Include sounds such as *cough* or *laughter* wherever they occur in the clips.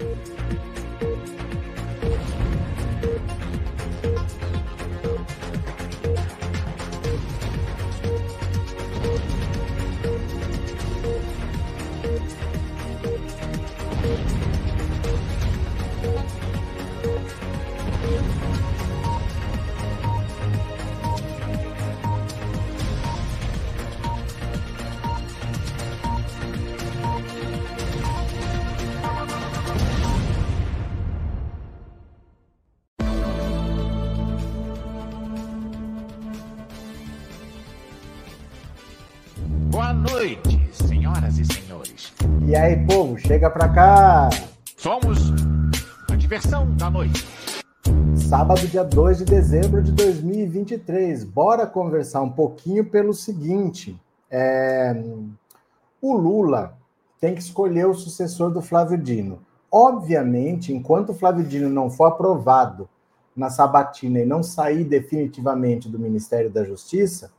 E aí, povo, chega pra cá! Somos a diversão da noite. Sábado, dia 2 de dezembro de 2023. Bora conversar um pouquinho pelo seguinte: é... o Lula tem que escolher o sucessor do Flávio Dino. Obviamente, enquanto o Flávio Dino não for aprovado na sabatina e não sair definitivamente do Ministério da Justiça,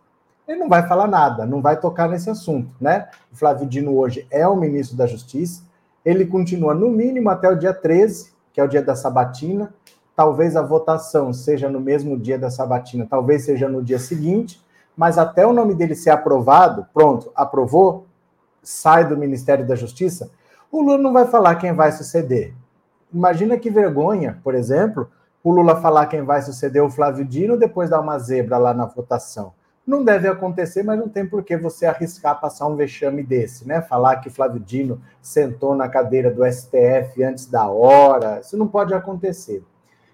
ele não vai falar nada, não vai tocar nesse assunto, né? O Flávio Dino hoje é o ministro da Justiça, ele continua no mínimo até o dia 13, que é o dia da sabatina. Talvez a votação seja no mesmo dia da sabatina, talvez seja no dia seguinte, mas até o nome dele ser aprovado, pronto, aprovou, sai do Ministério da Justiça, o Lula não vai falar quem vai suceder. Imagina que vergonha, por exemplo, o Lula falar quem vai suceder o Flávio Dino depois dar uma zebra lá na votação. Não deve acontecer, mas não tem por que você arriscar passar um vexame desse, né? Falar que Flávio Dino sentou na cadeira do STF antes da hora, isso não pode acontecer.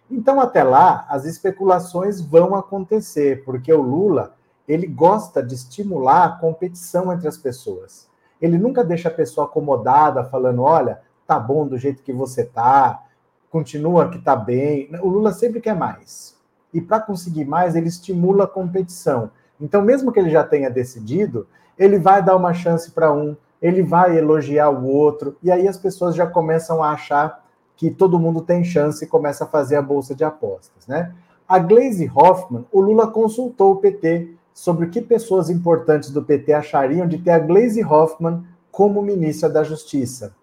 Então, até lá, as especulações vão acontecer, porque o Lula, ele gosta de estimular a competição entre as pessoas. Ele nunca deixa a pessoa acomodada, falando, olha, tá bom do jeito que você tá, continua que tá bem. O Lula sempre quer mais. E para conseguir mais, ele estimula a competição. Então, mesmo que ele já tenha decidido, ele vai dar uma chance para um, ele vai elogiar o outro, e aí as pessoas já começam a achar que todo mundo tem chance e começa a fazer a bolsa de apostas, né? A Glaze Hoffman, o Lula consultou o PT sobre o que pessoas importantes do PT achariam de ter a Glaze Hoffman como ministra da Justiça.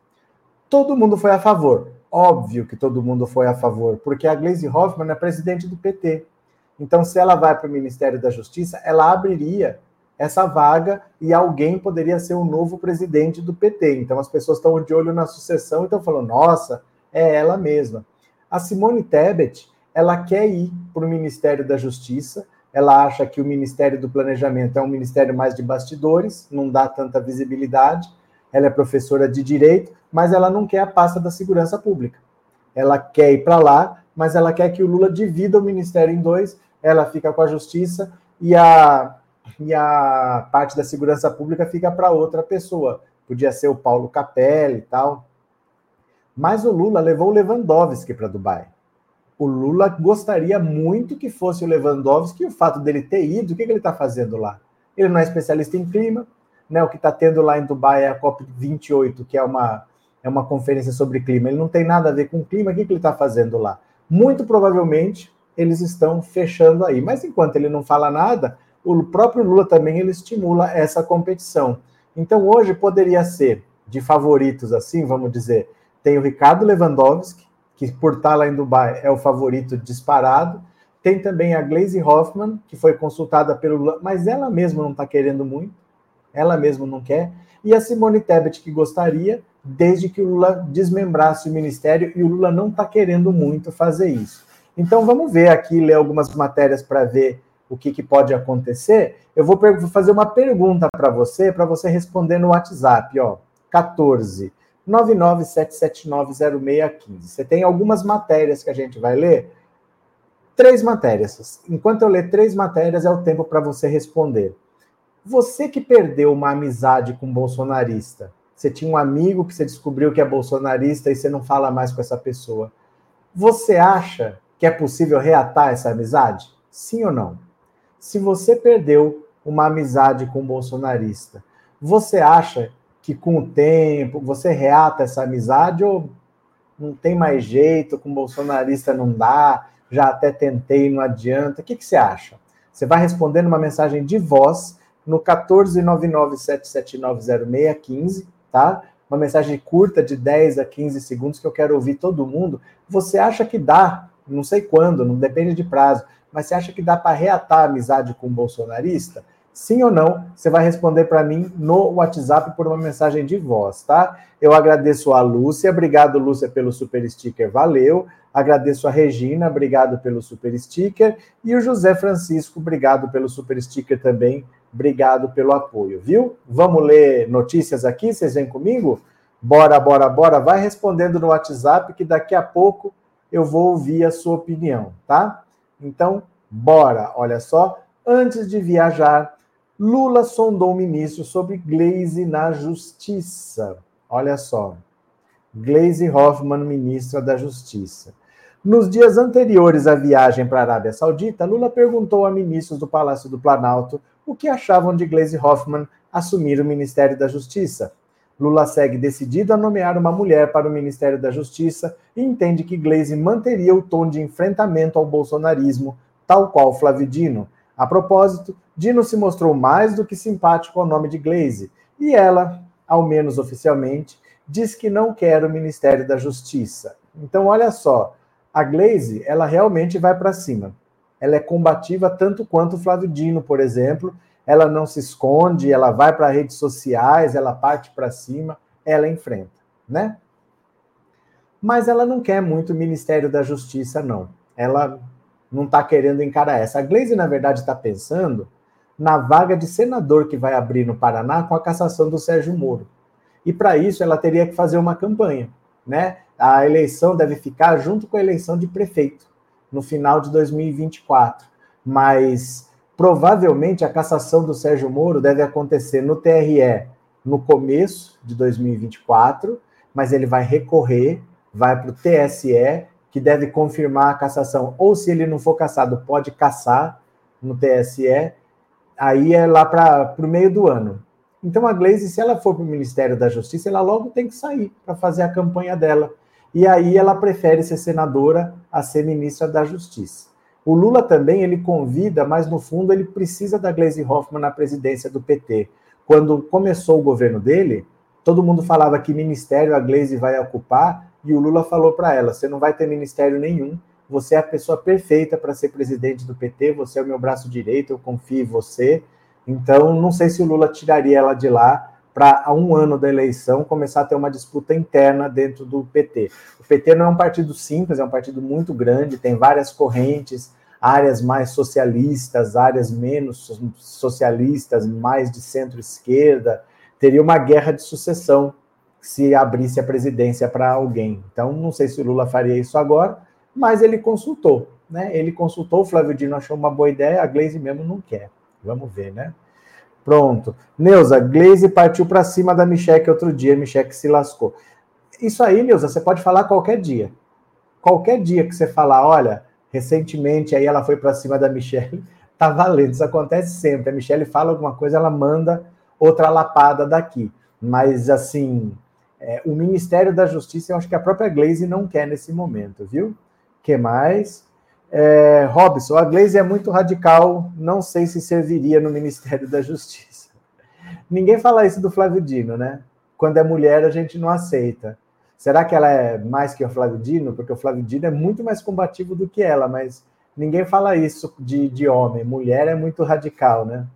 Todo mundo foi a favor. Óbvio que todo mundo foi a favor, porque a Glaze Hoffman é presidente do PT. Então, se ela vai para o Ministério da Justiça, ela abriria essa vaga e alguém poderia ser o novo presidente do PT. Então, as pessoas estão de olho na sucessão e estão falando: nossa, é ela mesma. A Simone Tebet, ela quer ir para o Ministério da Justiça. Ela acha que o Ministério do Planejamento é um ministério mais de bastidores, não dá tanta visibilidade. Ela é professora de direito, mas ela não quer a pasta da segurança pública. Ela quer ir para lá, mas ela quer que o Lula divida o ministério em dois ela fica com a justiça e a, e a parte da segurança pública fica para outra pessoa. Podia ser o Paulo Capelli e tal. Mas o Lula levou o Lewandowski para Dubai. O Lula gostaria muito que fosse o Lewandowski e o fato dele ter ido, o que, que ele está fazendo lá? Ele não é especialista em clima, né? O que está tendo lá em Dubai é a COP28, que é uma, é uma conferência sobre clima. Ele não tem nada a ver com clima, o que, que ele está fazendo lá? Muito provavelmente eles estão fechando aí. Mas enquanto ele não fala nada, o próprio Lula também ele estimula essa competição. Então hoje poderia ser de favoritos assim, vamos dizer, tem o Ricardo Lewandowski, que por estar lá em Dubai é o favorito disparado. Tem também a Glaze Hoffman, que foi consultada pelo Lula, mas ela mesma não está querendo muito, ela mesma não quer. E a Simone Tebet, que gostaria, desde que o Lula desmembrasse o ministério, e o Lula não está querendo muito fazer isso. Então vamos ver aqui, ler algumas matérias para ver o que, que, pode acontecer. Eu vou, vou fazer uma pergunta para você, para você responder no WhatsApp, ó. 14 997790615. Você tem algumas matérias que a gente vai ler? Três matérias. Enquanto eu ler três matérias, é o tempo para você responder. Você que perdeu uma amizade com um bolsonarista, você tinha um amigo que você descobriu que é bolsonarista e você não fala mais com essa pessoa. Você acha que é possível reatar essa amizade? Sim ou não? Se você perdeu uma amizade com um bolsonarista, você acha que com o tempo você reata essa amizade ou não tem mais jeito, com bolsonarista não dá, já até tentei, não adianta? O que, que você acha? Você vai responder numa mensagem de voz no 14997790615, tá? uma mensagem curta de 10 a 15 segundos que eu quero ouvir todo mundo. Você acha que dá, não sei quando, não depende de prazo, mas você acha que dá para reatar a amizade com um bolsonarista? Sim ou não? Você vai responder para mim no WhatsApp por uma mensagem de voz, tá? Eu agradeço a Lúcia, obrigado Lúcia pelo super sticker, valeu. Agradeço a Regina, obrigado pelo super sticker. E o José Francisco, obrigado pelo super sticker também, obrigado pelo apoio, viu? Vamos ler notícias aqui, vocês vêm comigo? Bora, bora, bora. Vai respondendo no WhatsApp que daqui a pouco eu vou ouvir a sua opinião, tá? Então, bora. Olha só, antes de viajar, Lula sondou o ministro sobre Glaze na Justiça. Olha só. Glaze Hoffman, ministra da Justiça. Nos dias anteriores à viagem para a Arábia Saudita, Lula perguntou a ministros do Palácio do Planalto o que achavam de Glaze Hoffman assumir o Ministério da Justiça. Lula segue decidido a nomear uma mulher para o Ministério da Justiça e entende que Glaze manteria o tom de enfrentamento ao bolsonarismo, tal qual Flávio Dino. A propósito, Dino se mostrou mais do que simpático ao nome de Glaze, e ela, ao menos oficialmente, diz que não quer o Ministério da Justiça. Então, olha só, a Glaze, ela realmente vai para cima. Ela é combativa tanto quanto o Flávio Dino, por exemplo. Ela não se esconde, ela vai para redes sociais, ela parte para cima, ela enfrenta, né? Mas ela não quer muito o Ministério da Justiça, não. Ela não está querendo encarar essa. A Glaze, na verdade, está pensando na vaga de senador que vai abrir no Paraná com a cassação do Sérgio Moro. E para isso ela teria que fazer uma campanha, né? A eleição deve ficar junto com a eleição de prefeito no final de 2024, mas provavelmente a cassação do Sérgio Moro deve acontecer no TRE no começo de 2024, mas ele vai recorrer, vai para o TSE, que deve confirmar a cassação, ou se ele não for cassado, pode caçar no TSE, aí é lá para o meio do ano. Então a Glaze, se ela for para o Ministério da Justiça, ela logo tem que sair para fazer a campanha dela. E aí ela prefere ser senadora a ser ministra da Justiça. O Lula também ele convida, mas no fundo ele precisa da Glaze Hoffmann na presidência do PT. Quando começou o governo dele, todo mundo falava que ministério a Glaze vai ocupar, e o Lula falou para ela: você não vai ter ministério nenhum, você é a pessoa perfeita para ser presidente do PT, você é o meu braço direito, eu confio em você. Então, não sei se o Lula tiraria ela de lá para, um ano da eleição, começar a ter uma disputa interna dentro do PT. O PT não é um partido simples, é um partido muito grande, tem várias correntes, áreas mais socialistas, áreas menos socialistas, mais de centro-esquerda. Teria uma guerra de sucessão se abrisse a presidência para alguém. Então, não sei se o Lula faria isso agora, mas ele consultou, né? Ele consultou, o Flávio Dino achou uma boa ideia, a Glaze mesmo não quer. Vamos ver, né? Pronto. Neuza, Glaze partiu para cima da Micheque outro dia, Micheque se lascou. Isso aí, Neuza, você pode falar qualquer dia. Qualquer dia que você falar, olha, recentemente aí ela foi para cima da Michelle, *laughs* tá valendo. Isso acontece sempre. A Michelle fala alguma coisa, ela manda outra lapada daqui. Mas, assim, é, o Ministério da Justiça, eu acho que a própria Glaze não quer nesse momento, viu? que mais? É, Robson, a Glaze é muito radical, não sei se serviria no Ministério da Justiça. Ninguém fala isso do Flávio Dino, né? Quando é mulher, a gente não aceita. Será que ela é mais que o Flávio Dino? Porque o Flávio Dino é muito mais combativo do que ela, mas ninguém fala isso de, de homem. Mulher é muito radical, né?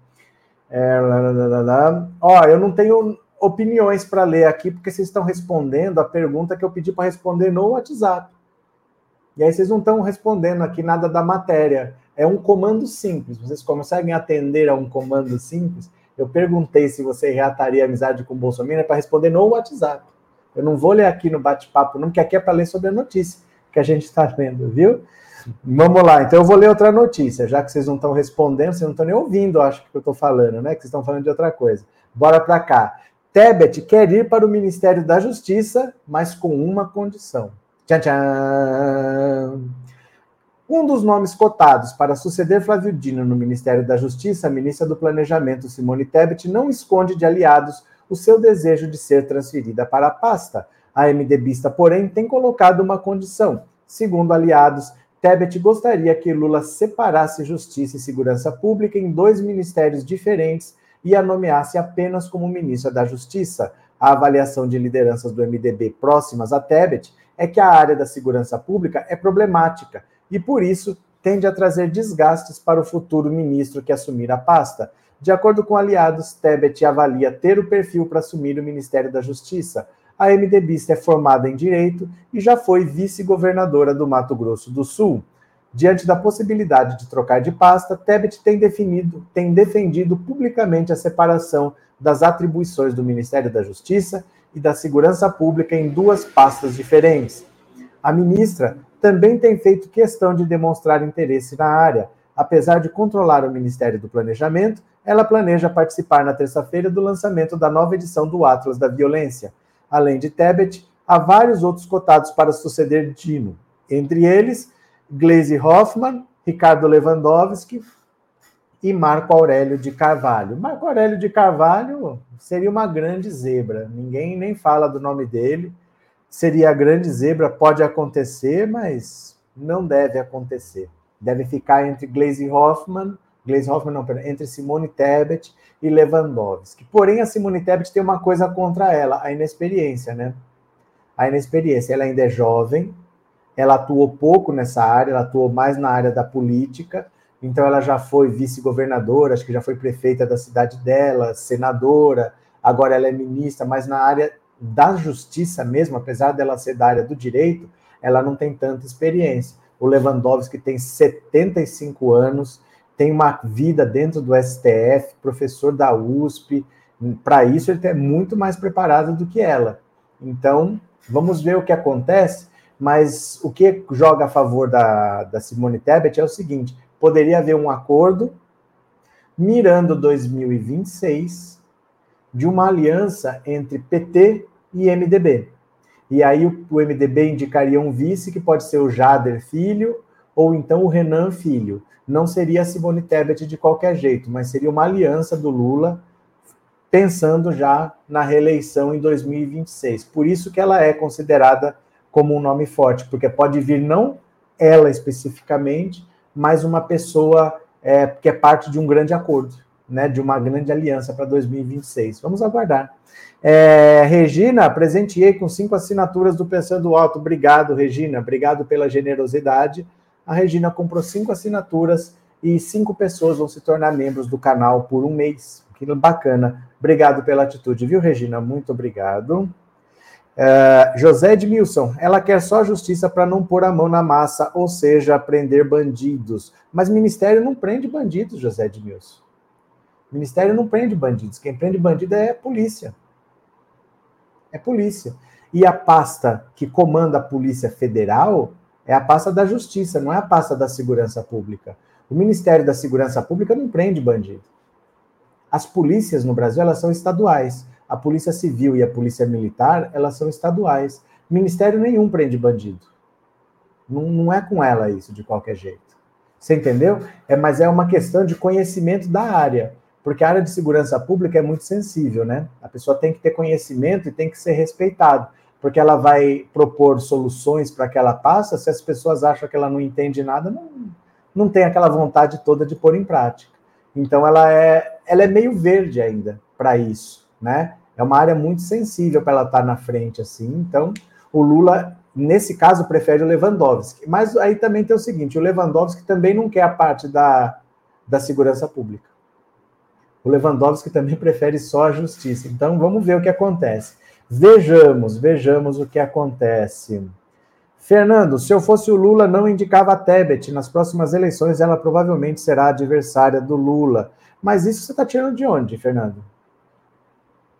É, lá, lá, lá, Ó, eu não tenho opiniões para ler aqui, porque vocês estão respondendo a pergunta que eu pedi para responder no WhatsApp. E aí vocês não estão respondendo aqui nada da matéria. É um comando simples. Vocês conseguem atender a um comando simples? Eu perguntei se você reataria amizade com o Bolsonaro para responder no WhatsApp. Eu não vou ler aqui no bate-papo, não, porque aqui é para ler sobre a notícia que a gente está lendo, viu? Vamos lá, então eu vou ler outra notícia, já que vocês não estão respondendo, vocês não estão nem ouvindo, acho que eu estou falando, né? Que vocês estão falando de outra coisa. Bora para cá. Tebet quer ir para o Ministério da Justiça, mas com uma condição. Tchan, tchan. Um dos nomes cotados para suceder Flávio Dino no Ministério da Justiça, a ministra do Planejamento, Simone Tebet, não esconde de aliados o seu desejo de ser transferida para a pasta. A MDBista, porém, tem colocado uma condição. Segundo aliados, Tebet gostaria que Lula separasse Justiça e Segurança Pública em dois ministérios diferentes e a nomeasse apenas como ministra da Justiça. a avaliação de lideranças do MDB próximas a Tebet é que a área da segurança pública é problemática e, por isso, tende a trazer desgastes para o futuro ministro que assumir a pasta. De acordo com aliados, Tebet avalia ter o perfil para assumir o Ministério da Justiça. A MDBista é formada em Direito e já foi vice-governadora do Mato Grosso do Sul. Diante da possibilidade de trocar de pasta, Tebet tem, definido, tem defendido publicamente a separação das atribuições do Ministério da Justiça e da Segurança Pública em duas pastas diferentes. A ministra também tem feito questão de demonstrar interesse na área. Apesar de controlar o Ministério do Planejamento, ela planeja participar na terça-feira do lançamento da nova edição do Atlas da Violência. Além de Tebet, há vários outros cotados para suceder Dino, entre eles Gleisi Hoffmann, Ricardo Lewandowski e Marco Aurélio de Carvalho. Marco Aurélio de Carvalho seria uma grande zebra, ninguém nem fala do nome dele. Seria a grande zebra, pode acontecer, mas não deve acontecer. Deve ficar entre Gleisi Hoffmann, Gleisi Hoffmann não, perdão, entre Simone Tebet e Lewandowski. Porém, a Simone Tebet tem uma coisa contra ela, a inexperiência, né? A inexperiência. Ela ainda é jovem, ela atuou pouco nessa área, ela atuou mais na área da política, então ela já foi vice-governadora, acho que já foi prefeita da cidade dela, senadora, agora ela é ministra, mas na área da justiça mesmo, apesar dela ser da área do direito, ela não tem tanta experiência. O Lewandowski tem 75 anos, tem uma vida dentro do STF, professor da USP, para isso ele é muito mais preparado do que ela. Então, vamos ver o que acontece. Mas o que joga a favor da, da Simone Tebet é o seguinte: poderia haver um acordo mirando 2026 de uma aliança entre PT e MDB. E aí o, MDB indicaria um vice, que pode ser o Jader Filho ou então o Renan Filho. Não seria a Simone Tebet de qualquer jeito, mas seria uma aliança do Lula pensando já na reeleição em 2026. Por isso que ela é considerada como um nome forte, porque pode vir não ela especificamente, mas uma pessoa é, que é parte de um grande acordo, né, de uma grande aliança para 2026. Vamos aguardar. É, Regina, presenteei com cinco assinaturas do Pensando Alto. Obrigado, Regina. Obrigado pela generosidade. A Regina comprou cinco assinaturas e cinco pessoas vão se tornar membros do canal por um mês. Que bacana. Obrigado pela atitude, viu, Regina? Muito obrigado. Uh, José Edmilson, ela quer só justiça para não pôr a mão na massa, ou seja, prender bandidos. Mas ministério não prende bandidos, José Edmilson. Ministério não prende bandidos. Quem prende bandido é polícia. É polícia. E a pasta que comanda a Polícia Federal é a pasta da Justiça, não é a pasta da Segurança Pública. O Ministério da Segurança Pública não prende bandido. As polícias no Brasil, elas são estaduais. A Polícia Civil e a Polícia Militar, elas são estaduais. Ministério nenhum prende bandido. Não, não é com ela isso, de qualquer jeito. Você entendeu? É, mas é uma questão de conhecimento da área. Porque a área de segurança pública é muito sensível, né? A pessoa tem que ter conhecimento e tem que ser respeitado. Porque ela vai propor soluções para que ela passe, se as pessoas acham que ela não entende nada, não, não tem aquela vontade toda de pôr em prática. Então ela é, ela é meio verde ainda para isso né? É uma área muito sensível para ela estar na frente, assim. Então, o Lula, nesse caso, prefere o Lewandowski. Mas aí também tem o seguinte: o Lewandowski também não quer a parte da, da segurança pública. O Lewandowski também *laughs* prefere só a justiça. Então, vamos ver o que acontece. Vejamos, vejamos o que acontece. Fernando, se eu fosse o Lula, não indicava a Tebet. Nas próximas eleições, ela provavelmente será adversária do Lula. Mas isso você está tirando de onde, Fernando?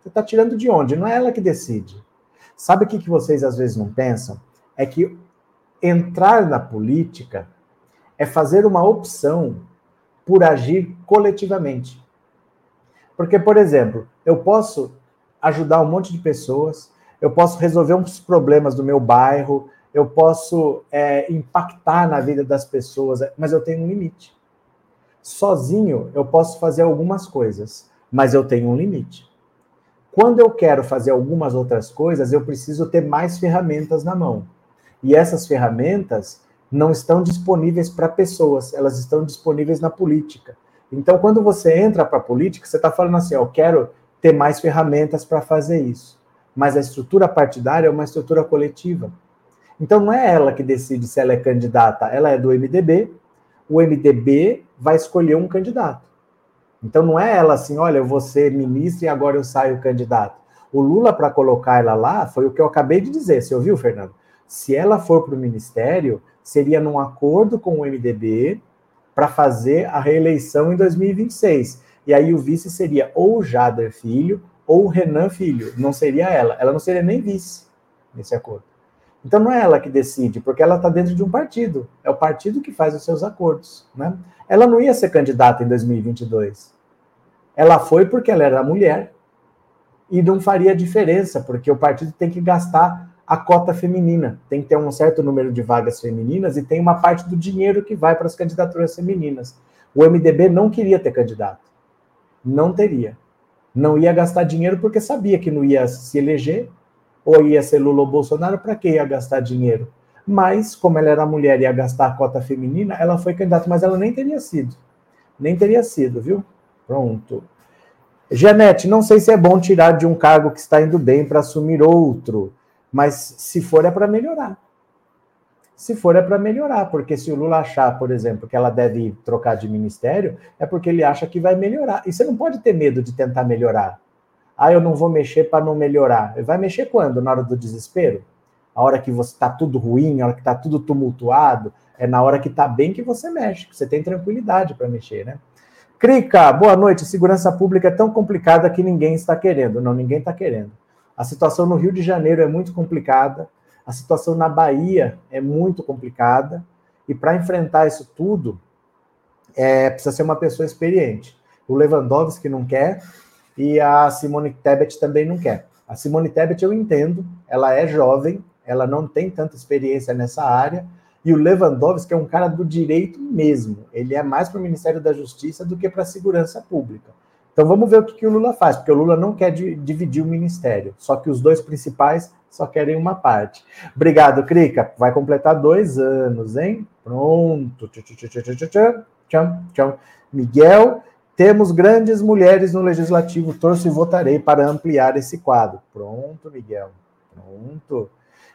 Você está tirando de onde? Não é ela que decide. Sabe o que, que vocês às vezes não pensam? É que entrar na política é fazer uma opção por agir coletivamente. Porque, por exemplo, eu posso ajudar um monte de pessoas, eu posso resolver uns problemas do meu bairro, eu posso é, impactar na vida das pessoas, mas eu tenho um limite. Sozinho eu posso fazer algumas coisas, mas eu tenho um limite. Quando eu quero fazer algumas outras coisas, eu preciso ter mais ferramentas na mão. E essas ferramentas não estão disponíveis para pessoas, elas estão disponíveis na política. Então, quando você entra para a política, você está falando assim: eu quero ter mais ferramentas para fazer isso. mas a estrutura partidária é uma estrutura coletiva. Então não é ela que decide se ela é candidata, ela é do MDB, o MDB vai escolher um candidato. Então não é ela assim, olha, eu vou ser ministra e agora eu saio candidato. O Lula, para colocar ela lá, foi o que eu acabei de dizer. Você ouviu, Fernando? Se ela for para o ministério, seria num acordo com o MDB para fazer a reeleição em 2026. E aí o vice seria ou Jader Filho ou Renan Filho. Não seria ela. Ela não seria nem vice nesse acordo. Então não é ela que decide, porque ela está dentro de um partido. É o partido que faz os seus acordos. Né? Ela não ia ser candidata em 2022. Ela foi porque ela era mulher e não faria diferença, porque o partido tem que gastar a cota feminina, tem que ter um certo número de vagas femininas e tem uma parte do dinheiro que vai para as candidaturas femininas. O MDB não queria ter candidato, não teria. Não ia gastar dinheiro porque sabia que não ia se eleger, ou ia ser Lula ou Bolsonaro, para que ia gastar dinheiro? Mas, como ela era mulher e ia gastar a cota feminina, ela foi candidata, mas ela nem teria sido. Nem teria sido, viu? Pronto. Janete, não sei se é bom tirar de um cargo que está indo bem para assumir outro, mas se for é para melhorar. Se for é para melhorar, porque se o Lula achar, por exemplo, que ela deve trocar de ministério, é porque ele acha que vai melhorar. E você não pode ter medo de tentar melhorar. Ah, eu não vou mexer para não melhorar. Vai mexer quando? Na hora do desespero? A hora que você está tudo ruim, a hora que está tudo tumultuado, é na hora que está bem que você mexe, que você tem tranquilidade para mexer, né? Crica, boa noite. Segurança pública é tão complicada que ninguém está querendo. Não, ninguém está querendo. A situação no Rio de Janeiro é muito complicada. A situação na Bahia é muito complicada. E para enfrentar isso tudo, é, precisa ser uma pessoa experiente. O Lewandowski não quer e a Simone Tebet também não quer. A Simone Tebet eu entendo, ela é jovem, ela não tem tanta experiência nessa área, e o Lewandowski é um cara do direito mesmo. Ele é mais para o Ministério da Justiça do que para a segurança pública. Então vamos ver o que, que, o Lula faz, porque o Lula não quer dividir o ministério, só que os dois principais só querem uma parte. Obrigado, Crica. Vai completar dois anos, hein? Pronto. Tchau, tchau. Miguel, temos grandes mulheres no legislativo. Torço e votarei para ampliar esse quadro. Pronto, Miguel. Pronto.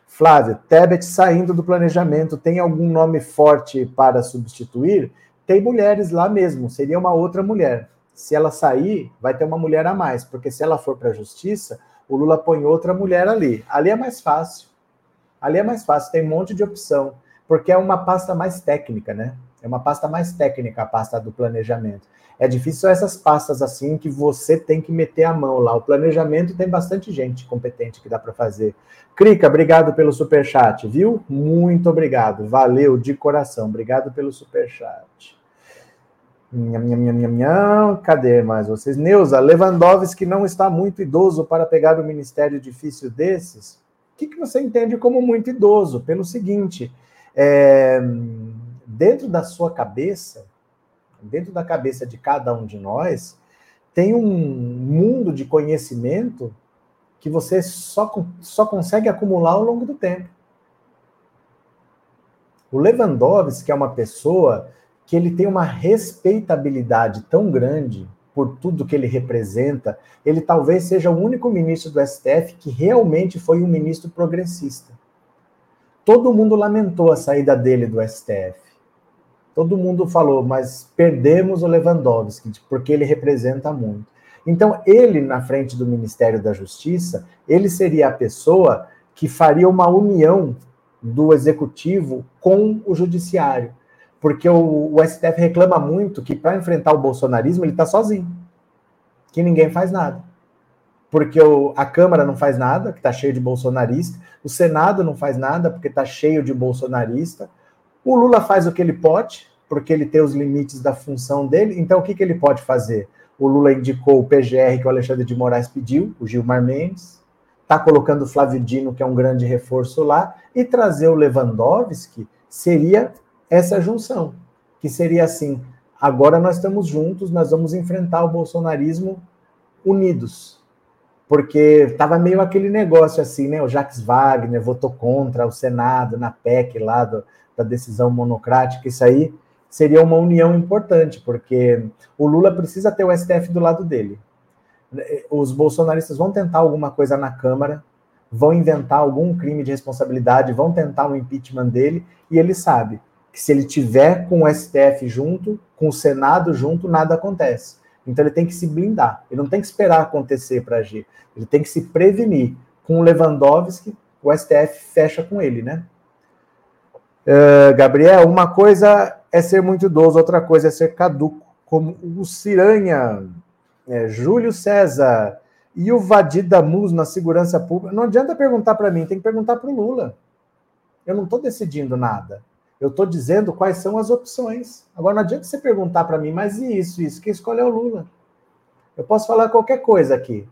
Flávio, Tebet saindo do planejamento, tem algum nome forte para substituir? Tem mulheres lá mesmo, seria uma outra mulher. Se ela sair, vai ter uma mulher a mais, porque se ela for para a justiça, o Lula põe outra mulher ali. Ali é mais fácil. Ali é mais fácil, tem um monte de opção, porque é uma pasta mais técnica, né? É uma pasta mais técnica a pasta do planejamento. É difícil essas pastas assim que você tem que meter a mão lá. O planejamento tem bastante gente competente que dá para fazer. Crica, obrigado pelo super chat, viu? Muito obrigado. Valeu de coração. Obrigado pelo super chat. Nham, nham, nham, nham, Cadê mais vocês? Neuza, Lewandowski não está muito idoso para pegar o ministério difícil desses? O que, que você entende como muito idoso? Pelo seguinte, é, dentro da sua cabeça, dentro da cabeça de cada um de nós, tem um mundo de conhecimento que você só, só consegue acumular ao longo do tempo. O Lewandowski é uma pessoa que ele tem uma respeitabilidade tão grande por tudo que ele representa, ele talvez seja o único ministro do STF que realmente foi um ministro progressista. Todo mundo lamentou a saída dele do STF todo mundo falou, mas perdemos o Lewandowski, porque ele representa muito. Então, ele, na frente do Ministério da Justiça, ele seria a pessoa que faria uma união do executivo com o judiciário. Porque o, o STF reclama muito que, para enfrentar o bolsonarismo, ele está sozinho, que ninguém faz nada. Porque o, a Câmara não faz nada, que está cheio de bolsonarista, o Senado não faz nada, porque está cheio de bolsonarista, o Lula faz o que ele pode, porque ele tem os limites da função dele. Então, o que, que ele pode fazer? O Lula indicou o PGR que o Alexandre de Moraes pediu, o Gilmar Mendes, está colocando o Flávio Dino, que é um grande reforço lá, e trazer o Lewandowski seria essa junção, que seria assim: agora nós estamos juntos, nós vamos enfrentar o bolsonarismo unidos. Porque estava meio aquele negócio assim, né? O Jacques Wagner votou contra o Senado na PEC lá do, da decisão monocrática, isso aí seria uma união importante, porque o Lula precisa ter o STF do lado dele. Os bolsonaristas vão tentar alguma coisa na Câmara, vão inventar algum crime de responsabilidade, vão tentar um impeachment dele, e ele sabe que se ele tiver com o STF junto, com o Senado junto, nada acontece. Então ele tem que se blindar, ele não tem que esperar acontecer para agir, ele tem que se prevenir. Com o Lewandowski, o STF fecha com ele, né? Uh, Gabriel, uma coisa é ser muito idoso, outra coisa é ser caduco, como o Ciranha, é, Júlio César e o Vadida Mus na segurança pública. Não adianta perguntar para mim, tem que perguntar para o Lula. Eu não estou decidindo nada. Eu estou dizendo quais são as opções. Agora não adianta você perguntar para mim, mas e isso, isso? Quem escolhe é o Lula. Eu posso falar qualquer coisa aqui.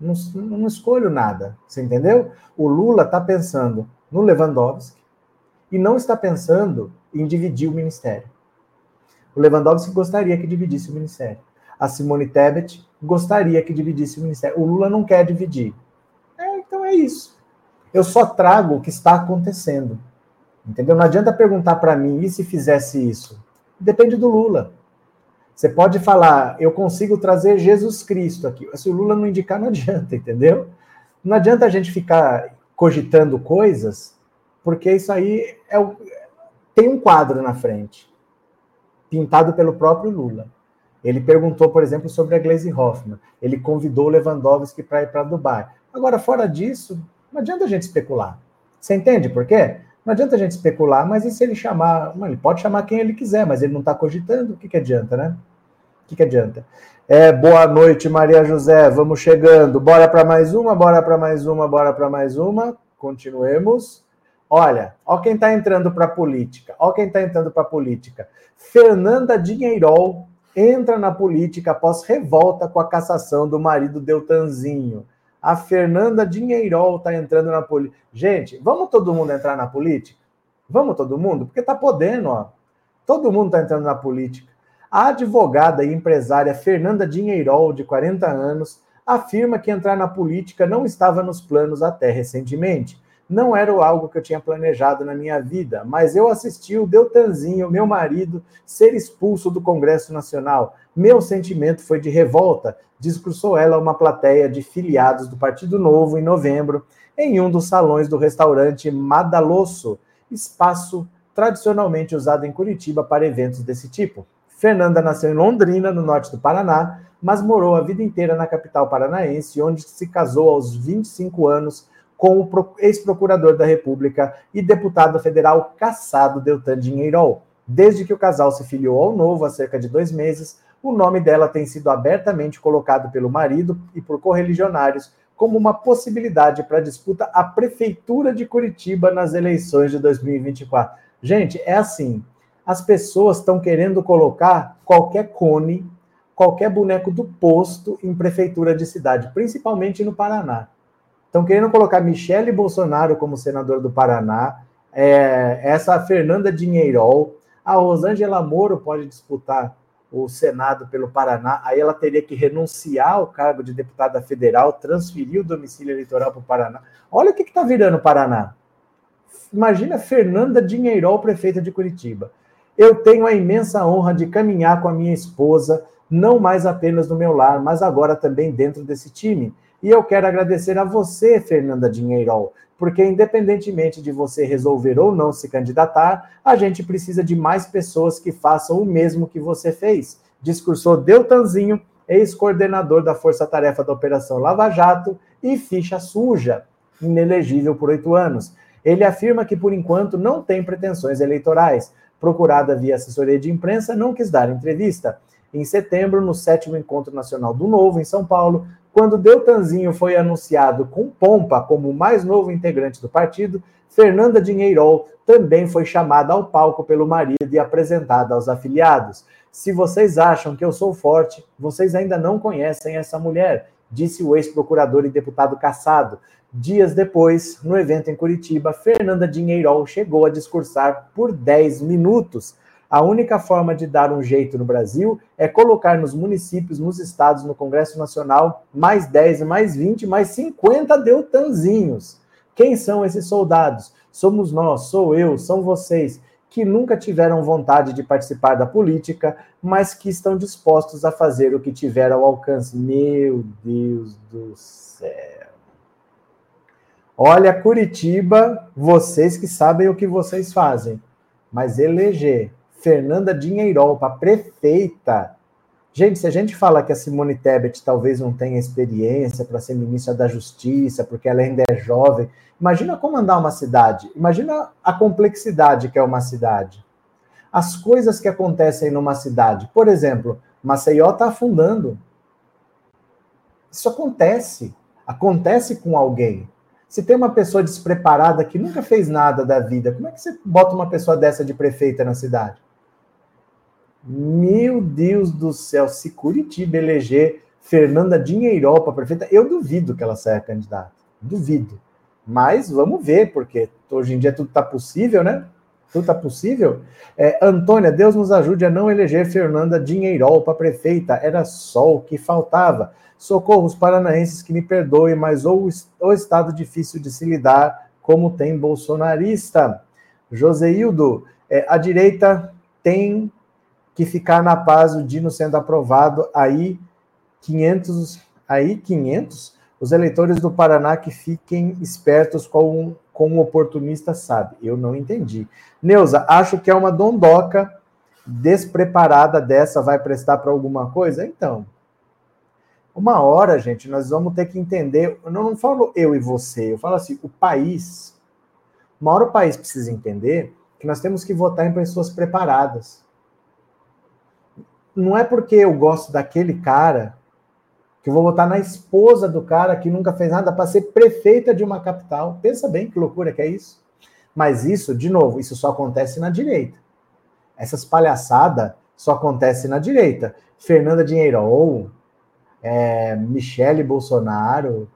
Não, não escolho nada. Você entendeu? O Lula está pensando no Lewandowski, e não está pensando em dividir o ministério. O Lewandowski gostaria que dividisse o ministério. A Simone Tebet gostaria que dividisse o ministério. O Lula não quer dividir. É, então é isso. Eu só trago o que está acontecendo. Entendeu? Não adianta perguntar para mim, e se fizesse isso? Depende do Lula. Você pode falar, eu consigo trazer Jesus Cristo aqui. Se o Lula não indicar, não *laughs* adianta, entendeu? Não adianta a gente ficar cogitando coisas porque isso aí é o, tem um quadro na frente, pintado pelo próprio Lula. Ele perguntou, por exemplo, sobre a Glaze Hoffman. Ele convidou o Lewandowski para ir para Dubai. Agora, fora disso, não adianta a gente especular. Você entende por quê? Não adianta a gente especular, mas e se ele chamar? Ele pode chamar quem ele quiser, mas ele não está cogitando, o que, que adianta, né? O que, que adianta? É, boa noite, Maria José. Vamos chegando. Bora para mais uma, bora para mais uma, bora para mais uma. Continuemos. Olha, ó quem está entrando para a política. Ó quem está entrando para a política. Fernanda Dinheirol entra na política após revolta com a cassação do marido Deltanzinho. A Fernanda Dinheirol está entrando na política. Gente, vamos todo mundo entrar na política? Vamos todo mundo? Porque está podendo, ó. Todo mundo está entrando na política. A advogada e empresária Fernanda Dinheirol, de 40 anos, afirma que entrar na política não estava nos planos até recentemente não era algo que eu tinha planejado na minha vida, mas eu assisti o Deltanzinho, meu marido, ser expulso do Congresso Nacional. Meu sentimento foi de revolta, discursou ela a uma plateia de filiados do Partido Novo em novembro, em um dos salões do restaurante Madalosso, espaço tradicionalmente usado em Curitiba para eventos desse tipo. Fernanda nasceu em Londrina, no norte do Paraná, mas morou a vida inteira na capital paranaense, onde se casou aos 25 anos com o ex-procurador da República e deputado federal Cassado Deltan Dinheirol. Desde que o casal se filiou ao novo, há cerca de dois meses, o nome dela tem sido abertamente colocado pelo marido e por correligionários como uma possibilidade para disputa à Prefeitura de Curitiba nas eleições de 2024. Gente, é assim: as pessoas estão querendo colocar qualquer cone, qualquer boneco do posto em prefeitura de cidade, principalmente no Paraná. Estão querendo colocar Michele Bolsonaro como senador do Paraná, é, essa Fernanda Dinheirol, a Rosângela Moro pode disputar o Senado pelo Paraná, aí ela teria que renunciar ao cargo de deputada federal, transferir o domicílio eleitoral para o Paraná. Olha o que está virando o Paraná. Imagina Fernanda Dinheirol, prefeita de Curitiba. Eu tenho a imensa honra de caminhar com a minha esposa, não mais apenas no meu lar, mas agora também dentro desse time. E eu quero agradecer a você, Fernanda Dinheirol, porque independentemente de você resolver ou não se candidatar, a gente precisa de mais pessoas que façam o mesmo que você fez. Discursou Deltanzinho, ex-coordenador da Força Tarefa da Operação Lava Jato e ficha suja, inelegível por oito anos. Ele afirma que, por enquanto, não tem pretensões eleitorais. Procurada via assessoria de imprensa, não quis dar entrevista. Em setembro, no sétimo Encontro Nacional do Novo, em São Paulo, quando Deltanzinho foi anunciado com pompa como o mais novo integrante do partido, Fernanda Dinheirol também foi chamada ao palco pelo marido e apresentada aos afiliados. Se vocês acham que eu sou forte, vocês ainda não conhecem essa mulher, disse o ex-procurador e deputado Cassado. Dias depois, no evento em Curitiba, Fernanda Dinheirol chegou a discursar por 10 minutos. A única forma de dar um jeito no Brasil é colocar nos municípios, nos estados, no Congresso Nacional, mais 10, mais 20, mais 50 deltanzinhos. Quem são esses soldados? Somos nós, sou eu, são vocês, que nunca tiveram vontade de participar da política, mas que estão dispostos a fazer o que tiver ao alcance. Meu Deus do céu. Olha, Curitiba, vocês que sabem o que vocês fazem. Mas eleger Fernanda Dinheirol para prefeita. Gente, se a gente fala que a Simone Tebet talvez não tenha experiência para ser ministra da Justiça, porque ela ainda é jovem, imagina comandar uma cidade. Imagina a complexidade que é uma cidade. As coisas que acontecem numa cidade. Por exemplo, Maceió está afundando. Isso acontece. Acontece com alguém. Se tem uma pessoa despreparada que nunca fez nada da vida, como é que você bota uma pessoa dessa de prefeita na cidade? Meu Deus do céu, se Curitiba eleger Fernanda Dinheirol para prefeita, eu duvido que ela saia candidata. Duvido. Mas vamos ver, porque hoje em dia tudo está possível, né? Tudo está possível. É, Antônia, Deus nos ajude a não eleger Fernanda Dinheirol para prefeita. Era só o que faltava. Socorro os paranaenses que me perdoem, mas ou o estado difícil de se lidar, como tem bolsonarista. Joseildo, é, a direita tem que ficar na paz o Dino sendo aprovado, aí 500, aí 500, os eleitores do Paraná que fiquem espertos com, com um oportunista sabe. Eu não entendi. Neuza, acho que é uma dondoca despreparada dessa vai prestar para alguma coisa? Então, uma hora, gente, nós vamos ter que entender. Eu não falo eu e você, eu falo assim: o país. Uma hora o país precisa entender que nós temos que votar em pessoas preparadas. Não é porque eu gosto daquele cara que eu vou votar na esposa do cara que nunca fez nada para ser prefeita de uma capital. Pensa bem que loucura que é isso. Mas isso, de novo, isso só acontece na direita. Essas palhaçadas só acontecem na direita. Fernanda Dinheiro, é, Michele Bolsonaro,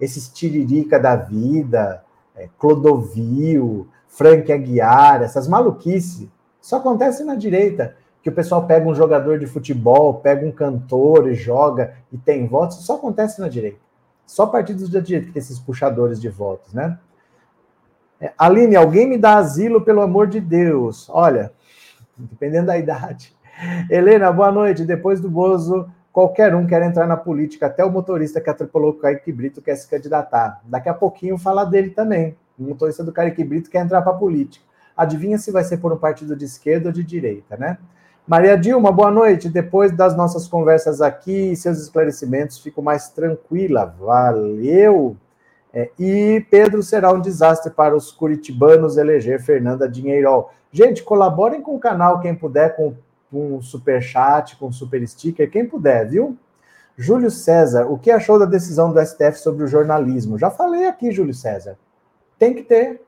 esses tiririca da vida, é, Clodovil, Frank Aguiar, essas maluquices, só acontece na direita. Que o pessoal pega um jogador de futebol, pega um cantor e joga e tem votos, só acontece na direita. Só partidos da direita que tem esses puxadores de votos, né? É, Aline, alguém me dá asilo, pelo amor de Deus. Olha, dependendo da idade. Helena, boa noite. Depois do Bozo, Qualquer um quer entrar na política, até o motorista que atropelou o Kaique Brito quer se candidatar. Daqui a pouquinho falar dele também. O motorista do Kaique Brito quer entrar para a política. Adivinha se vai ser por um partido de esquerda ou de direita, né? Maria Dilma, boa noite. Depois das nossas conversas aqui e seus esclarecimentos, fico mais tranquila. Valeu! É, e Pedro será um desastre para os curitibanos eleger Fernanda Dinheirol. Gente, colaborem com o canal, quem puder, com com super chat, com super sticker, quem puder, viu? Júlio César, o que achou da decisão do STF sobre o jornalismo? Já falei aqui, Júlio César. Tem que ter.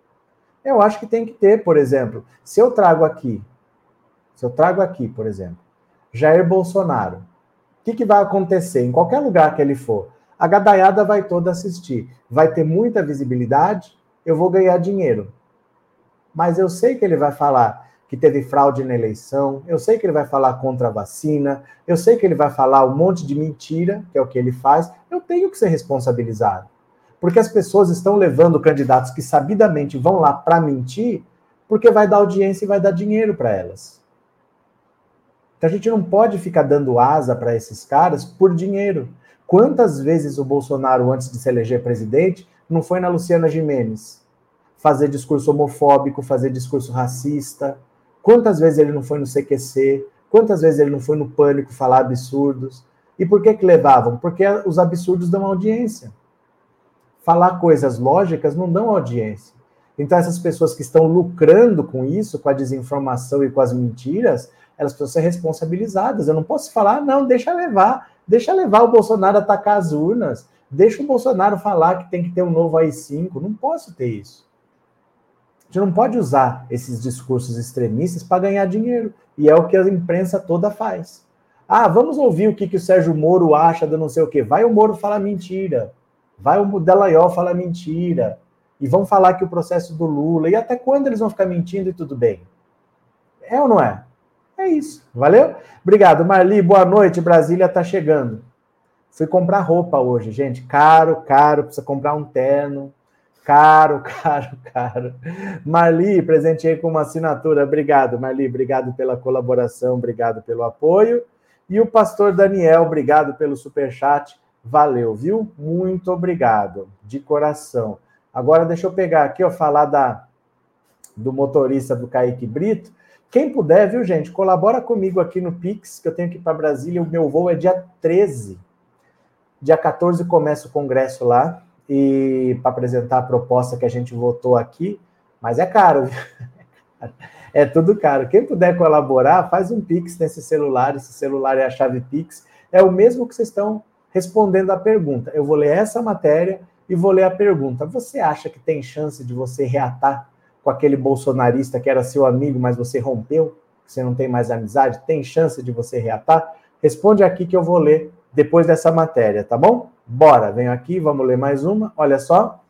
Eu acho que tem que ter, por exemplo, se eu trago aqui, se eu trago aqui, por exemplo, Jair Bolsonaro, o que, que vai acontecer em qualquer lugar que ele for? A gadaiada vai toda assistir, vai ter muita visibilidade, eu vou ganhar dinheiro. Mas eu sei que ele vai falar que teve fraude na eleição, eu sei que ele vai falar contra a vacina, eu sei que ele vai falar um monte de mentira, que é o que ele faz, eu tenho que ser responsabilizado. Porque as pessoas estão levando candidatos que sabidamente vão lá para mentir, porque vai dar audiência e vai dar dinheiro para elas. Então a gente não pode ficar dando asa para esses caras por dinheiro. Quantas vezes o Bolsonaro, antes de se eleger presidente, não foi na Luciana Jimenez fazer discurso homofóbico, fazer discurso racista, Quantas vezes ele não foi no CQC? Quantas vezes ele não foi no Pânico falar absurdos? E por que que levavam? Porque os absurdos dão audiência. Falar coisas lógicas não dão audiência. Então, essas pessoas que estão lucrando com isso, com a desinformação e com as mentiras, elas precisam ser responsabilizadas. Eu não posso falar, não, deixa levar, deixa levar o Bolsonaro atacar as urnas, deixa o Bolsonaro falar que tem que ter um novo AI-5. Não posso ter isso. A gente não pode usar esses discursos extremistas para ganhar dinheiro. E é o que a imprensa toda faz. Ah, vamos ouvir o que, que o Sérgio Moro acha do não sei o quê. Vai o Moro falar mentira. Vai o Dallagnol falar mentira. E vão falar que o processo do Lula. E até quando eles vão ficar mentindo e tudo bem? É ou não é? É isso. Valeu? Obrigado, Marli. Boa noite. Brasília está chegando. Fui comprar roupa hoje, gente. Caro, caro. Precisa comprar um terno. Caro, *laughs* caro, caro. Marli, presenteei com uma assinatura. Obrigado, Marli. Obrigado pela colaboração, obrigado pelo apoio. E o pastor Daniel, obrigado pelo super chat. Valeu, viu? Muito obrigado, de coração. Agora deixa eu pegar aqui, ó, falar da, do motorista do Kaique Brito. Quem puder, viu, gente, colabora comigo aqui no Pix, que eu tenho que ir para Brasília. O meu voo é dia 13. Dia 14 começa o congresso lá e para apresentar a proposta que a gente votou aqui, mas é caro. *laughs* É tudo caro. Quem puder colaborar, faz um Pix nesse celular. Esse celular é a chave Pix. É o mesmo que vocês estão respondendo a pergunta. Eu vou ler essa matéria e vou ler a pergunta. Você acha que tem chance de você reatar com aquele bolsonarista que era seu amigo, mas você rompeu? Você não tem mais amizade? Tem chance de você reatar? Responde aqui que eu vou ler depois dessa matéria, tá bom? Bora, venho aqui, vamos ler mais uma. Olha só.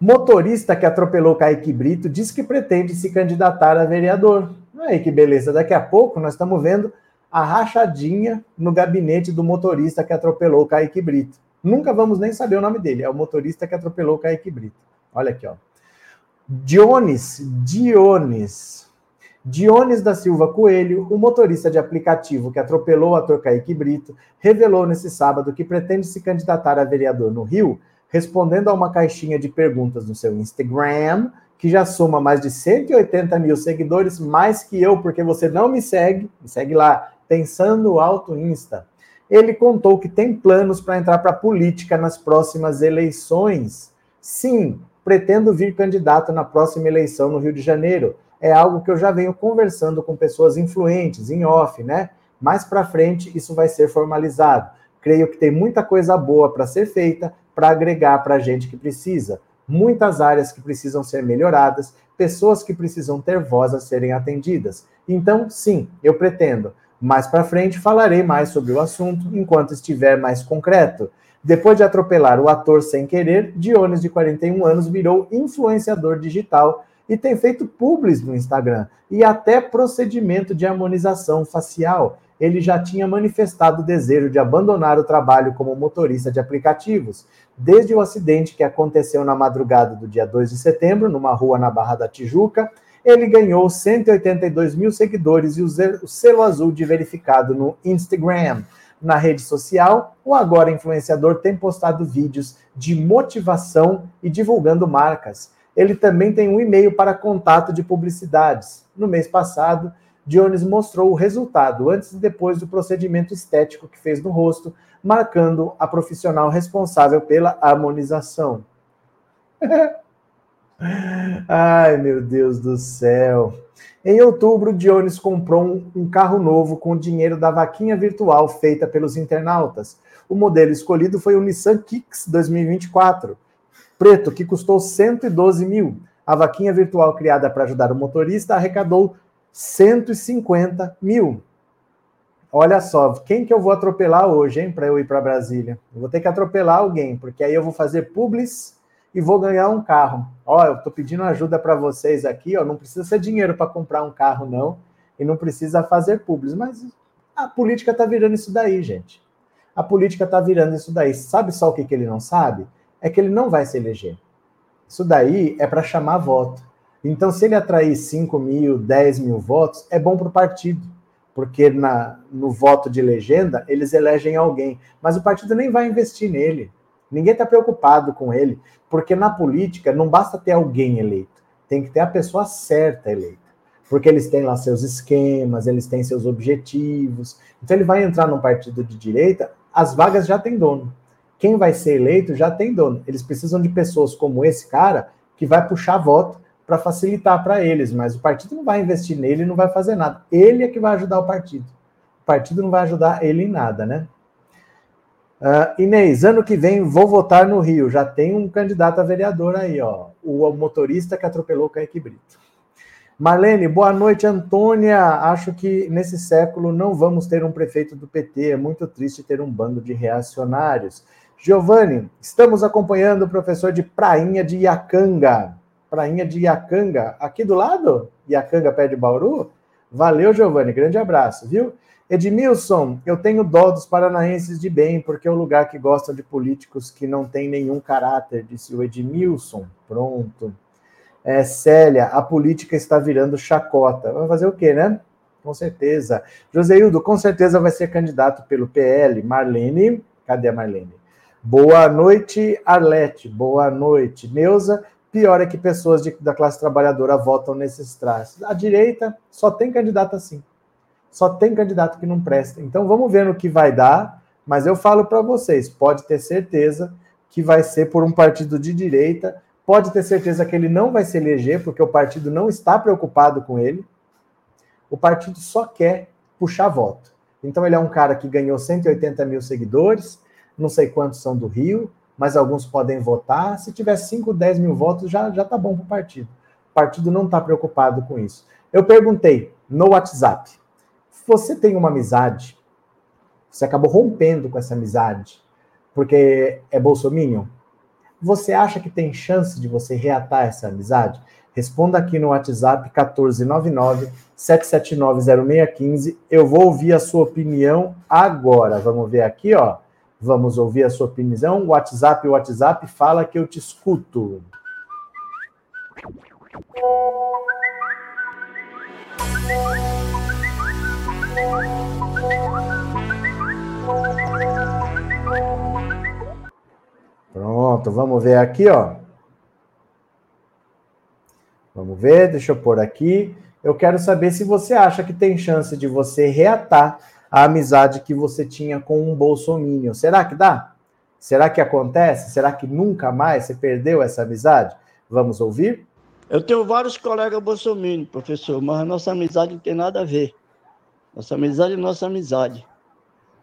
Motorista que atropelou Kaique Brito diz que pretende se candidatar a vereador. Aí que beleza, daqui a pouco nós estamos vendo a rachadinha no gabinete do motorista que atropelou Kaique Brito. Nunca vamos nem saber o nome dele, é o motorista que atropelou Kaique Brito. Olha aqui, ó. Dionis, Dionis, Dionis da Silva Coelho, o motorista de aplicativo que atropelou o ator Kaique Brito, revelou nesse sábado que pretende se candidatar a vereador no Rio respondendo a uma caixinha de perguntas no seu Instagram, que já soma mais de 180 mil seguidores, mais que eu, porque você não me segue, me segue lá, Pensando Alto Insta. Ele contou que tem planos para entrar para a política nas próximas eleições. Sim, pretendo vir candidato na próxima eleição no Rio de Janeiro. É algo que eu já venho conversando com pessoas influentes, em off, né? Mais para frente, isso vai ser formalizado. Creio que tem muita coisa boa para ser feita, para agregar para a gente que precisa. Muitas áreas que precisam ser melhoradas, pessoas que precisam ter voz a serem atendidas. Então, sim, eu pretendo. Mais para frente falarei mais sobre o assunto enquanto estiver mais concreto. Depois de atropelar o ator sem querer, Dionis, de 41 anos, virou influenciador digital e tem feito publis no Instagram e até procedimento de harmonização facial ele já tinha manifestado o desejo de abandonar o trabalho como motorista de aplicativos, desde o acidente que aconteceu na madrugada do dia 2 de setembro, numa rua na Barra da Tijuca. Ele ganhou 182 mil seguidores e o selo azul de verificado no Instagram. Na rede social, o agora influenciador tem postado vídeos de motivação e divulgando marcas. Ele também tem um e-mail para contato de publicidades. No mês passado, Jones mostrou o resultado antes e depois do procedimento estético que fez no rosto, marcando a profissional responsável pela harmonização. *laughs* Ai, meu Deus do céu. Em outubro, Jones comprou um, um carro novo com o dinheiro da vaquinha virtual feita pelos internautas. O modelo escolhido foi o Nissan Kicks 2024, preto, que custou 112 mil. A vaquinha virtual criada para ajudar o motorista arrecadou 150 mil. Olha só, quem que eu vou atropelar hoje, hein, para eu ir para Brasília? Eu vou ter que atropelar alguém, porque aí eu vou fazer publis e vou ganhar um carro. Ó, eu estou pedindo ajuda para vocês aqui, ó, não precisa ser dinheiro para comprar um carro, não, e não precisa fazer publis, mas a política está virando isso daí, gente. A política está virando isso daí. Sabe só o que, que ele não sabe? É que ele não vai se eleger. Isso daí é para chamar voto. Então, se ele atrair 5 mil, 10 mil votos, é bom para o partido, porque na, no voto de legenda eles elegem alguém, mas o partido nem vai investir nele. Ninguém está preocupado com ele, porque na política não basta ter alguém eleito, tem que ter a pessoa certa eleita. Porque eles têm lá seus esquemas, eles têm seus objetivos. Então ele vai entrar num partido de direita, as vagas já têm dono. Quem vai ser eleito já tem dono. Eles precisam de pessoas como esse cara que vai puxar voto para facilitar para eles, mas o partido não vai investir nele, não vai fazer nada. Ele é que vai ajudar o partido. O partido não vai ajudar ele em nada, né? Uh, Inês, ano que vem vou votar no Rio. Já tem um candidato a vereador aí, ó. O motorista que atropelou o Kaique Brito. Marlene, boa noite, Antônia. Acho que nesse século não vamos ter um prefeito do PT. É muito triste ter um bando de reacionários. Giovanni, estamos acompanhando o professor de Prainha de Iacanga prainha de Iacanga, aqui do lado, Iacanga, pé de Bauru. Valeu, Giovanni, grande abraço, viu? Edmilson, eu tenho dó dos paranaenses de bem, porque é um lugar que gostam de políticos que não têm nenhum caráter, disse o Edmilson. Pronto. É, Célia, a política está virando chacota. Vai fazer o quê, né? Com certeza. Joseildo, com certeza vai ser candidato pelo PL. Marlene, cadê a Marlene? Boa noite, Arlete. Boa noite, Neuza. Pior é que pessoas de, da classe trabalhadora votam nesses traços. A direita só tem candidato assim. Só tem candidato que não presta. Então vamos ver no que vai dar. Mas eu falo para vocês, pode ter certeza que vai ser por um partido de direita. Pode ter certeza que ele não vai se eleger, porque o partido não está preocupado com ele. O partido só quer puxar voto. Então ele é um cara que ganhou 180 mil seguidores, não sei quantos são do Rio, mas alguns podem votar. Se tiver 5, 10 mil votos, já, já tá bom para o partido. O partido não está preocupado com isso. Eu perguntei no WhatsApp: você tem uma amizade? Você acabou rompendo com essa amizade porque é bolsominion? Você acha que tem chance de você reatar essa amizade? Responda aqui no WhatsApp 1499 7790615. Eu vou ouvir a sua opinião agora. Vamos ver aqui, ó. Vamos ouvir a sua opinião. WhatsApp, WhatsApp, fala que eu te escuto. Pronto, vamos ver aqui, ó. Vamos ver, deixa eu pôr aqui. Eu quero saber se você acha que tem chance de você reatar a amizade que você tinha com um bolsominion. Será que dá? Será que acontece? Será que nunca mais você perdeu essa amizade? Vamos ouvir? Eu tenho vários colegas bolsominion, professor, mas nossa amizade não tem nada a ver. Nossa amizade é nossa amizade.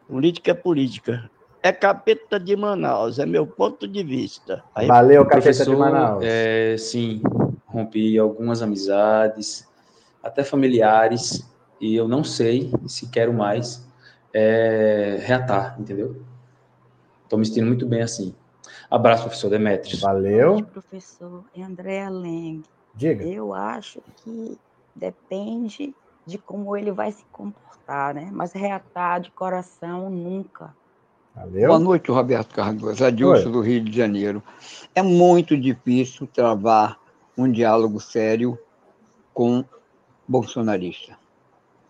Política é política. É capeta de Manaus, é meu ponto de vista. Aí, Valeu, capeta de Manaus. É, sim, rompi algumas amizades, até familiares, e eu não sei se quero mais é, reatar, entendeu? Estou me sentindo muito bem assim. Abraço, professor Demetrios. Valeu. Oi, professor André Leng. Diga. Eu acho que depende de como ele vai se comportar, né? Mas reatar de coração nunca. Valeu. Boa noite, Roberto Cardoso, Adilson do Rio de Janeiro. É muito difícil travar um diálogo sério com bolsonarista.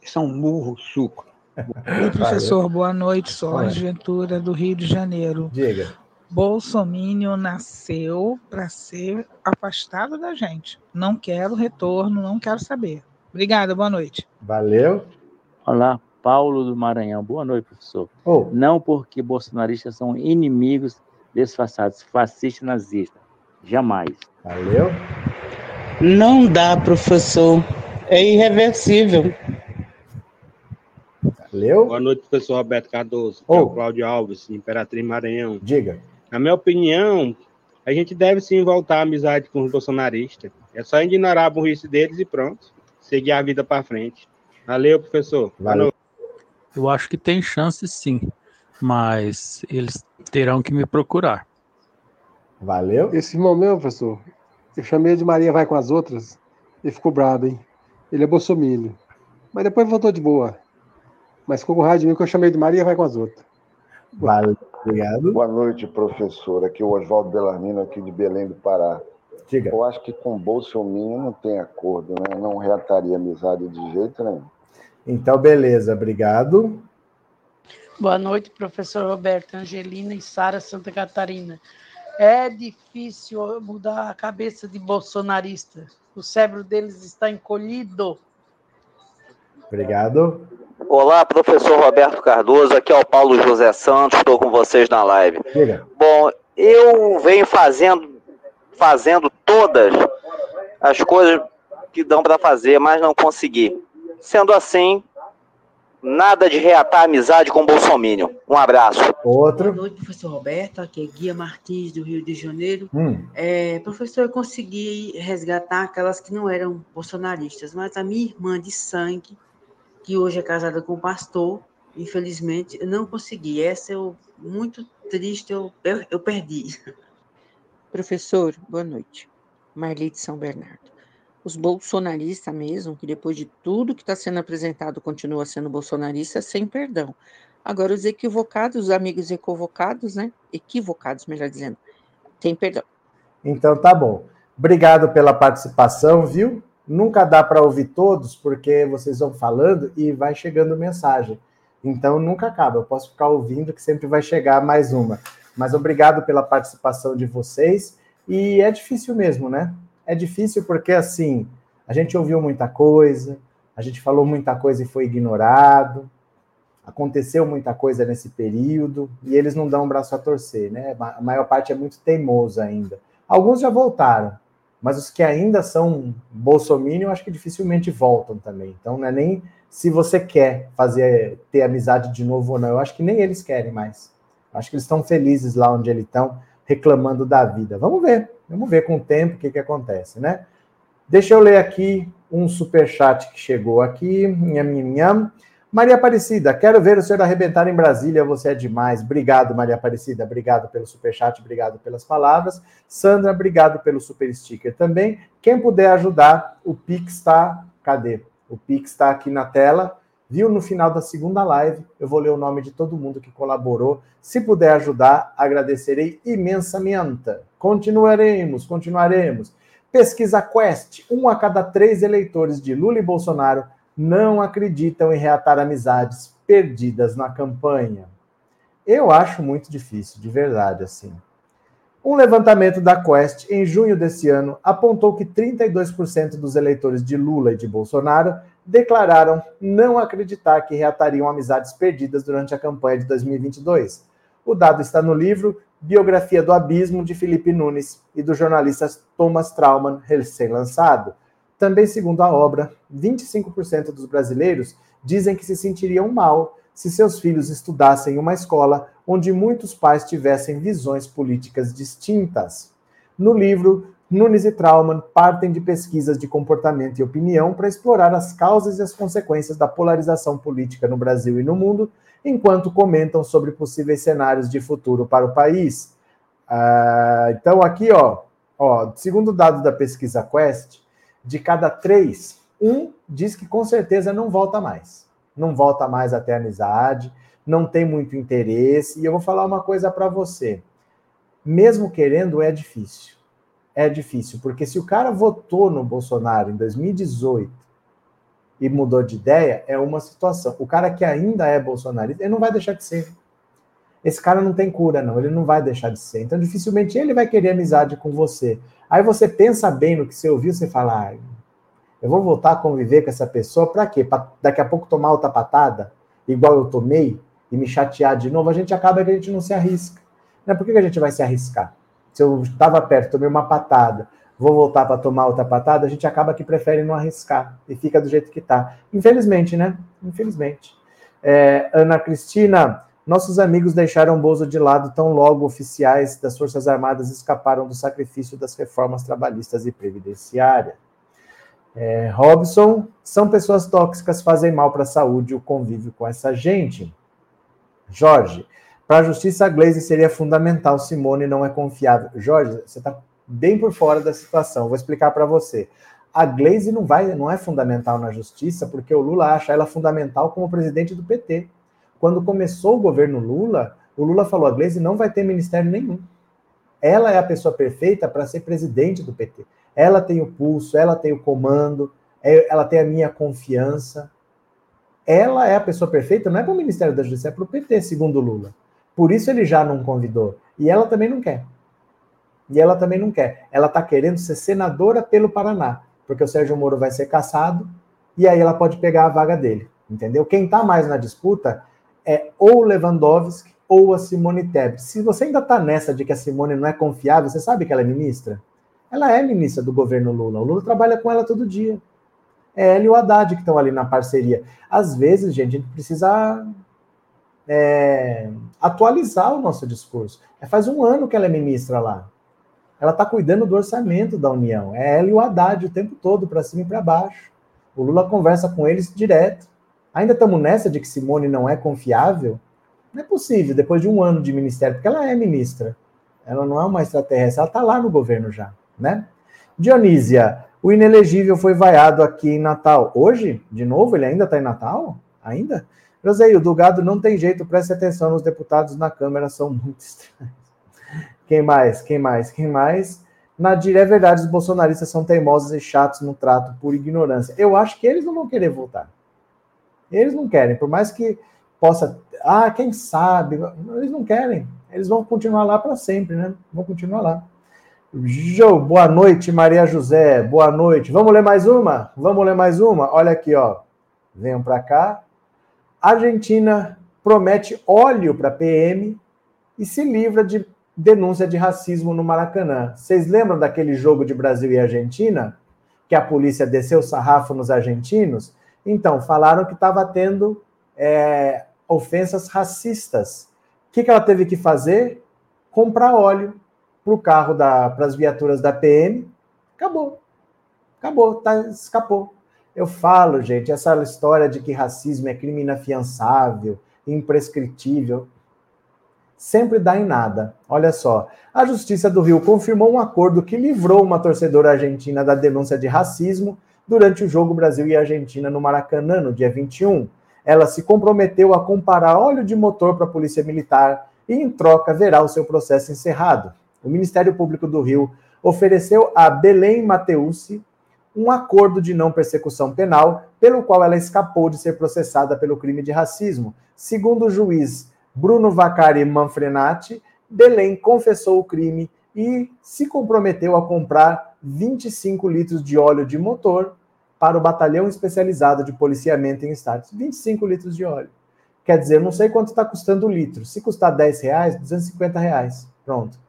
São burro, suco. Oi, professor, boa noite. Solange Ventura, do Rio de Janeiro. Diga. Bolsonaro nasceu para ser afastado da gente. Não quero retorno, não quero saber. Obrigada, boa noite. Valeu. Olá, Paulo do Maranhão. Boa noite, professor. Oh. Não porque bolsonaristas são inimigos disfarçados, fascistas nazistas. Jamais. Valeu. Não dá, professor. É irreversível. Valeu. Boa noite, professor Roberto Cardoso. Oh. É o Cláudio Alves, Imperatriz Maranhão. Diga. Na minha opinião, a gente deve sim voltar à amizade com os bolsonaristas. É só ignorar a burrice deles e pronto. Seguir a vida para frente. Valeu, professor. Valeu. Eu acho que tem chance sim, mas eles terão que me procurar. Valeu. Esse irmão meu, professor, eu chamei de Maria vai com as outras, ele ficou bravo, hein? Ele é bolsominion. Mas depois voltou de boa. Mas ficou com raiva de mim que eu chamei de Maria vai com as outras. Valeu, obrigado. Boa noite, professor. Aqui é o Oswaldo Belarmino, aqui de Belém do Pará. Diga. Eu acho que com Bolsonaro não tem acordo, né? Não reataria amizade de jeito nenhum. Então, beleza, obrigado. Boa noite, professor Roberto, Angelina e Sara Santa Catarina. É difícil mudar a cabeça de bolsonarista. O cérebro deles está encolhido. Obrigado. Olá, professor Roberto Cardoso. Aqui é o Paulo José Santos. Estou com vocês na live. Diga. Bom, eu venho fazendo, fazendo todas as coisas que dão para fazer, mas não consegui. Sendo assim, Nada de reatar amizade com o Bolsonaro. Um abraço. Outro. Boa noite, professor Roberto. Aqui é Guia Martins, do Rio de Janeiro. Hum. É, professor, eu consegui resgatar aquelas que não eram bolsonaristas, mas a minha irmã de sangue, que hoje é casada com o pastor, infelizmente, eu não consegui. Essa eu, muito triste, eu, eu, eu perdi. Professor, boa noite. Marli de São Bernardo os bolsonaristas mesmo, que depois de tudo que está sendo apresentado continua sendo bolsonarista, sem perdão. Agora, os equivocados, os amigos equivocados, né? Equivocados, melhor dizendo, tem perdão. Então tá bom. Obrigado pela participação, viu? Nunca dá para ouvir todos, porque vocês vão falando e vai chegando mensagem. Então nunca acaba. Eu posso ficar ouvindo que sempre vai chegar mais uma. Mas obrigado pela participação de vocês. E é difícil mesmo, né? É difícil porque, assim, a gente ouviu muita coisa, a gente falou muita coisa e foi ignorado, aconteceu muita coisa nesse período, e eles não dão um braço a torcer, né? A maior parte é muito teimoso ainda. Alguns já voltaram, mas os que ainda são bolsominion, acho que dificilmente voltam também. Então, não é nem se você quer fazer ter amizade de novo ou não, eu acho que nem eles querem mais. Acho que eles estão felizes lá onde eles estão, reclamando da vida. Vamos ver, vamos ver com o tempo o que, que acontece, né? Deixa eu ler aqui um super chat que chegou aqui. Nham, nham, Maria Aparecida, quero ver o senhor arrebentar em Brasília, você é demais. Obrigado, Maria Aparecida, obrigado pelo super chat, obrigado pelas palavras. Sandra, obrigado pelo super sticker também. Quem puder ajudar, o Pix está, cadê? O Pix está aqui na tela. Viu no final da segunda live? Eu vou ler o nome de todo mundo que colaborou. Se puder ajudar, agradecerei imensamente. Continuaremos, continuaremos. Pesquisa Quest: um a cada três eleitores de Lula e Bolsonaro não acreditam em reatar amizades perdidas na campanha. Eu acho muito difícil, de verdade, assim. Um levantamento da Quest em junho desse ano apontou que 32% dos eleitores de Lula e de Bolsonaro declararam não acreditar que reatariam amizades perdidas durante a campanha de 2022. O dado está no livro Biografia do Abismo, de Felipe Nunes, e do jornalista Thomas Trauman, recém-lançado. Também, segundo a obra, 25% dos brasileiros dizem que se sentiriam mal se seus filhos estudassem em uma escola onde muitos pais tivessem visões políticas distintas. No livro, Nunes e Trauman partem de pesquisas de comportamento e opinião para explorar as causas e as consequências da polarização política no Brasil e no mundo enquanto comentam sobre possíveis cenários de futuro para o país. Ah, então, aqui, ó, ó, segundo dado da pesquisa Quest, de cada três, um diz que com certeza não volta mais. Não volta mais até amizade, não tem muito interesse. E eu vou falar uma coisa para você. Mesmo querendo, é difícil. É difícil, porque se o cara votou no Bolsonaro em 2018 e mudou de ideia é uma situação. O cara que ainda é bolsonarista, ele não vai deixar de ser. Esse cara não tem cura, não. Ele não vai deixar de ser. Então, dificilmente ele vai querer amizade com você. Aí você pensa bem no que você ouviu, você fala, ah, eu vou voltar a conviver com essa pessoa, para quê? Para daqui a pouco tomar outra patada, igual eu tomei, e me chatear de novo, a gente acaba que a gente não se arrisca. Né? Por que a gente vai se arriscar? Se eu estava perto, tomei uma patada, vou voltar para tomar outra patada, a gente acaba que prefere não arriscar e fica do jeito que está. Infelizmente, né? Infelizmente. É, Ana Cristina, nossos amigos deixaram Bozo de lado tão logo oficiais das Forças Armadas escaparam do sacrifício das reformas trabalhistas e previdenciárias. É, Robson, são pessoas tóxicas, fazem mal para a saúde o convívio com essa gente. Jorge, para a justiça, a Glaze seria fundamental, Simone não é confiável. Jorge, você está bem por fora da situação. Vou explicar para você. A Glaze não vai, não é fundamental na justiça, porque o Lula acha ela fundamental como presidente do PT. Quando começou o governo Lula, o Lula falou: a Glaze não vai ter ministério nenhum. Ela é a pessoa perfeita para ser presidente do PT. Ela tem o pulso, ela tem o comando, é, ela tem a minha confiança. Ela é a pessoa perfeita, não é para o Ministério da Justiça, é para o PT, segundo Lula. Por isso ele já não convidou. E ela também não quer. E ela também não quer. Ela está querendo ser senadora pelo Paraná, porque o Sérgio Moro vai ser caçado e aí ela pode pegar a vaga dele. Entendeu? Quem está mais na disputa é ou o Lewandowski ou a Simone Tebet. Se você ainda está nessa de que a Simone não é confiável, você sabe que ela é ministra? Ela é ministra do governo Lula. O Lula trabalha com ela todo dia. É ela e o Haddad que estão ali na parceria. Às vezes, gente, a gente precisa é, atualizar o nosso discurso. É, faz um ano que ela é ministra lá ela está cuidando do orçamento da União. É ela e o Haddad o tempo todo, para cima e para baixo. O Lula conversa com eles direto. Ainda estamos nessa de que Simone não é confiável? Não é possível, depois de um ano de ministério, porque ela é ministra. Ela não é uma extraterrestre, ela está lá no governo já, né? Dionísia, o inelegível foi vaiado aqui em Natal. Hoje, de novo, ele ainda está em Natal? Ainda? José, o do gado não tem jeito, preste atenção nos deputados na Câmara, são muito estranhos. Quem mais? Quem mais? Quem mais? Nadir, é verdade, os bolsonaristas são teimosos e chatos no trato por ignorância. Eu acho que eles não vão querer voltar. Eles não querem, por mais que possa. Ah, quem sabe? Eles não querem. Eles vão continuar lá para sempre, né? Vão continuar lá. Jo, boa noite, Maria José. Boa noite. Vamos ler mais uma? Vamos ler mais uma? Olha aqui, ó. Venham para cá. Argentina promete óleo para PM e se livra de denúncia de racismo no Maracanã. Vocês lembram daquele jogo de Brasil e Argentina? Que a polícia desceu sarrafo nos argentinos? Então, falaram que estava tendo é, ofensas racistas. O que, que ela teve que fazer? Comprar óleo para o carro, para as viaturas da PM. Acabou. Acabou, tá, escapou. Eu falo, gente, essa história de que racismo é crime inafiançável, imprescritível, sempre dá em nada. Olha só, a Justiça do Rio confirmou um acordo que livrou uma torcedora argentina da denúncia de racismo durante o jogo Brasil e Argentina no Maracanã, no dia 21. Ela se comprometeu a comparar óleo de motor para a Polícia Militar e, em troca, verá o seu processo encerrado. O Ministério Público do Rio ofereceu a Belém Mateusi um acordo de não persecução penal, pelo qual ela escapou de ser processada pelo crime de racismo. Segundo o juiz Bruno Vacari Manfrenati, Belém confessou o crime e se comprometeu a comprar 25 litros de óleo de motor para o batalhão especializado de policiamento em estados. 25 litros de óleo. Quer dizer, não sei quanto está custando o litro. Se custar 10 reais, 250 reais. Pronto.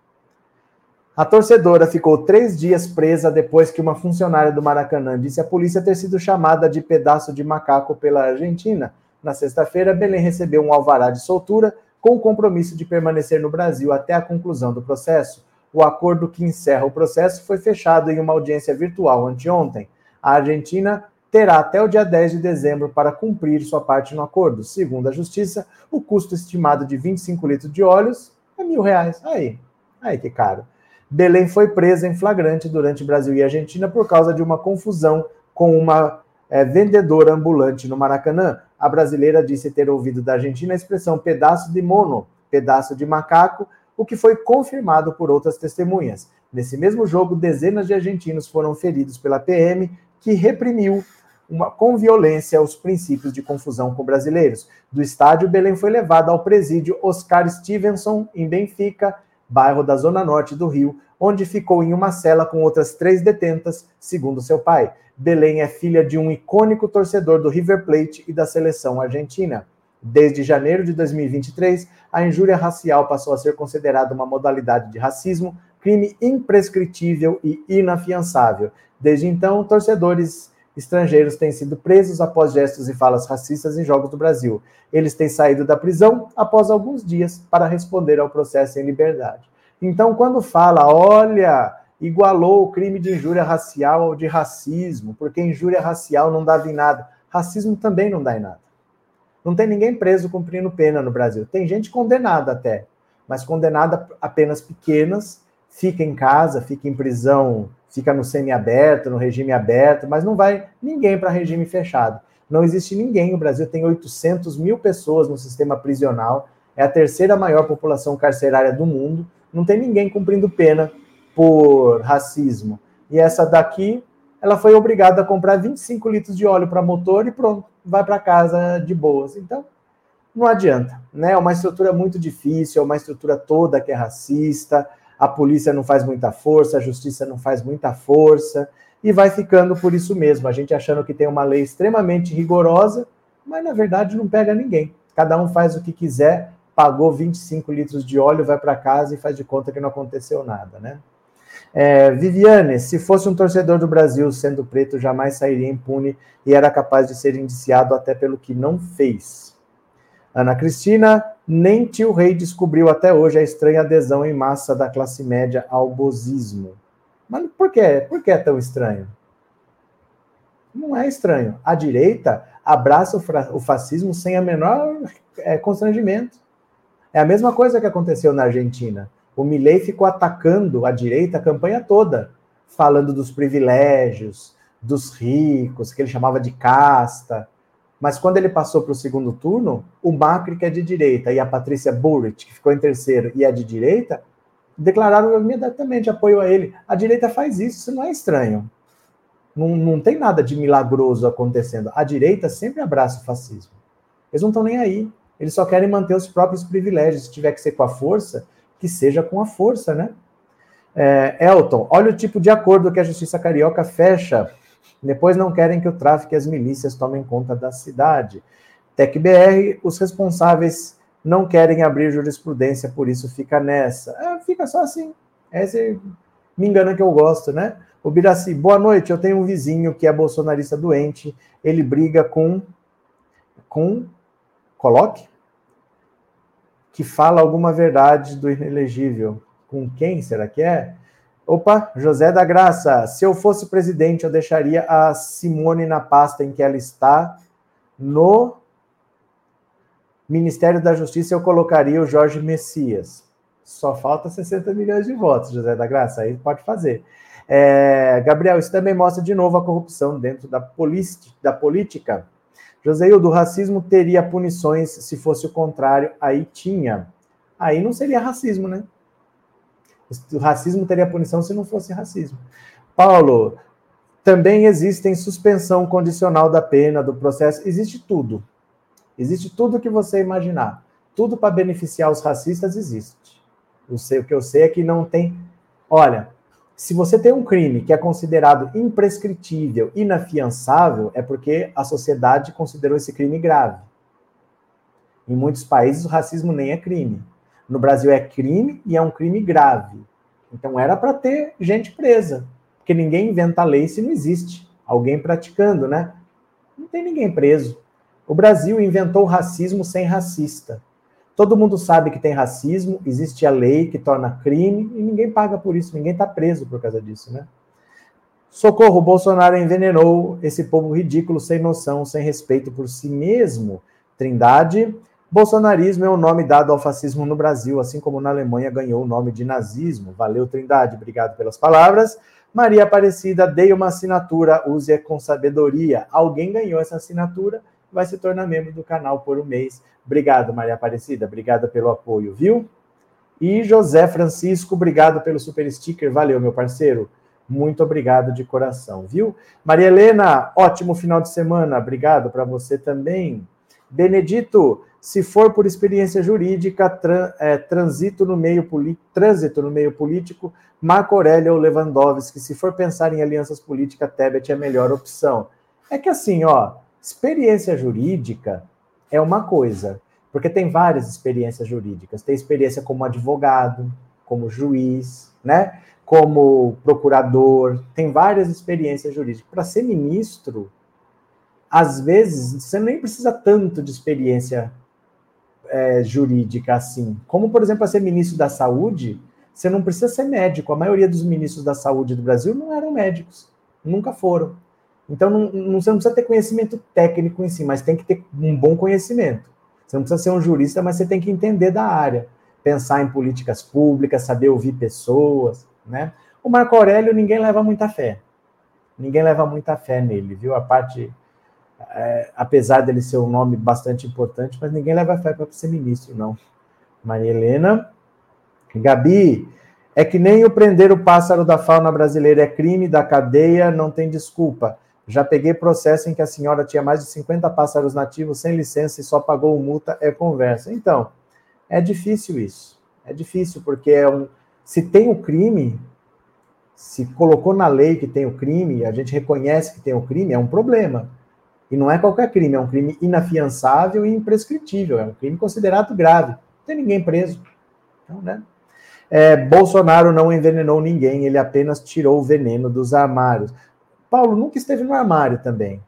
A torcedora ficou três dias presa depois que uma funcionária do Maracanã disse à polícia ter sido chamada de pedaço de macaco pela Argentina. Na sexta-feira, Belém recebeu um alvará de soltura com o compromisso de permanecer no Brasil até a conclusão do processo. O acordo que encerra o processo foi fechado em uma audiência virtual anteontem. A Argentina terá até o dia 10 de dezembro para cumprir sua parte no acordo. Segundo a Justiça, o custo estimado de 25 litros de óleos é mil reais. Aí, aí que caro. Belém foi presa em flagrante durante Brasil e Argentina por causa de uma confusão com uma é, vendedora ambulante no Maracanã. A brasileira disse ter ouvido da Argentina a expressão pedaço de mono, pedaço de macaco, o que foi confirmado por outras testemunhas. Nesse mesmo jogo, dezenas de argentinos foram feridos pela PM, que reprimiu uma, com violência os princípios de confusão com brasileiros. Do estádio, Belém foi levado ao presídio Oscar Stevenson, em Benfica, bairro da Zona Norte do Rio, onde ficou em uma cela com outras três detentas, segundo seu pai. Belém é filha de um icônico torcedor do River Plate e da seleção argentina. Desde janeiro de 2023, a injúria racial passou a ser considerada uma modalidade de racismo, crime imprescritível e inafiançável. Desde então, torcedores estrangeiros têm sido presos após gestos e falas racistas em jogos do Brasil. Eles têm saído da prisão após alguns dias para responder ao processo em liberdade. Então, quando fala, olha, igualou o crime de injúria racial ao de racismo, porque injúria racial não dava em nada. Racismo também não dá em nada. Não tem ninguém preso cumprindo pena no Brasil. Tem gente condenada até, mas condenada a penas pequenas, fica em casa, fica em prisão, fica no semiaberto, no regime aberto, mas não vai ninguém para regime fechado. Não existe ninguém. O Brasil tem 800 mil pessoas no sistema prisional, é a terceira maior população carcerária do mundo não tem ninguém cumprindo pena por racismo. E essa daqui, ela foi obrigada a comprar 25 litros de óleo para motor e pronto, vai para casa de boas. Então, não adianta, né? É uma estrutura muito difícil, é uma estrutura toda que é racista, a polícia não faz muita força, a justiça não faz muita força, e vai ficando por isso mesmo, a gente achando que tem uma lei extremamente rigorosa, mas na verdade não pega ninguém. Cada um faz o que quiser, pagou 25 litros de óleo, vai para casa e faz de conta que não aconteceu nada, né? É, Viviane, se fosse um torcedor do Brasil sendo preto, jamais sairia impune e era capaz de ser indiciado até pelo que não fez. Ana Cristina, nem tio Rei descobriu até hoje a estranha adesão em massa da classe média ao bozismo. Mas por quê? Por que é tão estranho? Não é estranho. A direita abraça o fascismo sem a menor é, constrangimento. É a mesma coisa que aconteceu na Argentina. O Milei ficou atacando a direita a campanha toda, falando dos privilégios, dos ricos, que ele chamava de casta. Mas quando ele passou para o segundo turno, o Macri, que é de direita, e a Patrícia Burrich, que ficou em terceiro e é de direita, declararam imediatamente apoio a ele. A direita faz isso, isso não é estranho. Não, não tem nada de milagroso acontecendo. A direita sempre abraça o fascismo. Eles não estão nem aí. Eles só querem manter os próprios privilégios. Se tiver que ser com a força, que seja com a força, né? É, Elton, olha o tipo de acordo que a Justiça Carioca fecha. Depois não querem que o tráfico e as milícias tomem conta da cidade. TecBR, os responsáveis não querem abrir jurisprudência, por isso fica nessa. É, fica só assim. Esse me engana que eu gosto, né? O Biraci, boa noite. Eu tenho um vizinho que é bolsonarista doente. Ele briga com. com. Coloque? Que fala alguma verdade do inelegível. Com quem será que é? Opa, José da Graça. Se eu fosse presidente, eu deixaria a Simone na pasta em que ela está. No Ministério da Justiça, eu colocaria o Jorge Messias. Só falta 60 milhões de votos, José da Graça. Aí pode fazer. É, Gabriel, isso também mostra de novo a corrupção dentro da, da política. Joseildo, o racismo teria punições se fosse o contrário, aí tinha. Aí não seria racismo, né? O racismo teria punição se não fosse racismo. Paulo, também existem suspensão condicional da pena, do processo, existe tudo. Existe tudo que você imaginar. Tudo para beneficiar os racistas existe. Eu sei, o que eu sei é que não tem. Olha, se você tem um crime que é considerado imprescritível, inafiançável, é porque a sociedade considerou esse crime grave. Em muitos países, o racismo nem é crime. No Brasil, é crime e é um crime grave. Então, era para ter gente presa. Porque ninguém inventa lei se não existe alguém praticando, né? Não tem ninguém preso. O Brasil inventou racismo sem racista. Todo mundo sabe que tem racismo, existe a lei que torna crime e ninguém paga por isso, ninguém está preso por causa disso, né? Socorro, Bolsonaro envenenou esse povo ridículo, sem noção, sem respeito por si mesmo. Trindade, bolsonarismo é o nome dado ao fascismo no Brasil, assim como na Alemanha ganhou o nome de nazismo. Valeu, Trindade, obrigado pelas palavras. Maria Aparecida, dei uma assinatura, use com sabedoria. Alguém ganhou essa assinatura, vai se tornar membro do canal por um mês. Obrigado, Maria Aparecida. Obrigada pelo apoio, viu? E José Francisco, obrigado pelo super sticker. Valeu, meu parceiro. Muito obrigado de coração, viu? Maria Helena, ótimo final de semana. Obrigado para você também. Benedito, se for por experiência jurídica, tran, é, transito no meio trânsito no meio político, Marco Aurélio ou Lewandowski. Se for pensar em alianças políticas, Tebet é a melhor opção. É que assim, ó, experiência jurídica é uma coisa, porque tem várias experiências jurídicas. Tem experiência como advogado, como juiz, né? Como procurador, tem várias experiências jurídicas. Para ser ministro, às vezes você nem precisa tanto de experiência é, jurídica assim. Como, por exemplo, ser ministro da saúde, você não precisa ser médico. A maioria dos ministros da saúde do Brasil não eram médicos, nunca foram. Então, não, não, você não precisa ter conhecimento técnico em si, mas tem que ter um bom conhecimento. Você não precisa ser um jurista, mas você tem que entender da área, pensar em políticas públicas, saber ouvir pessoas, né? O Marco Aurélio, ninguém leva muita fé. Ninguém leva muita fé nele, viu? A parte, é, apesar dele ser um nome bastante importante, mas ninguém leva fé para ser ministro, não. Maria Helena. Gabi, é que nem o prender o pássaro da fauna brasileira é crime da cadeia, não tem desculpa. Já peguei processo em que a senhora tinha mais de 50 pássaros nativos sem licença e só pagou multa, é conversa. Então, é difícil isso. É difícil, porque é um, se tem o um crime, se colocou na lei que tem o crime, a gente reconhece que tem o crime, é um problema. E não é qualquer crime, é um crime inafiançável e imprescritível, é um crime considerado grave. Não tem ninguém preso. Então, né? É, Bolsonaro não envenenou ninguém, ele apenas tirou o veneno dos armários. Paulo nunca esteve no armário também.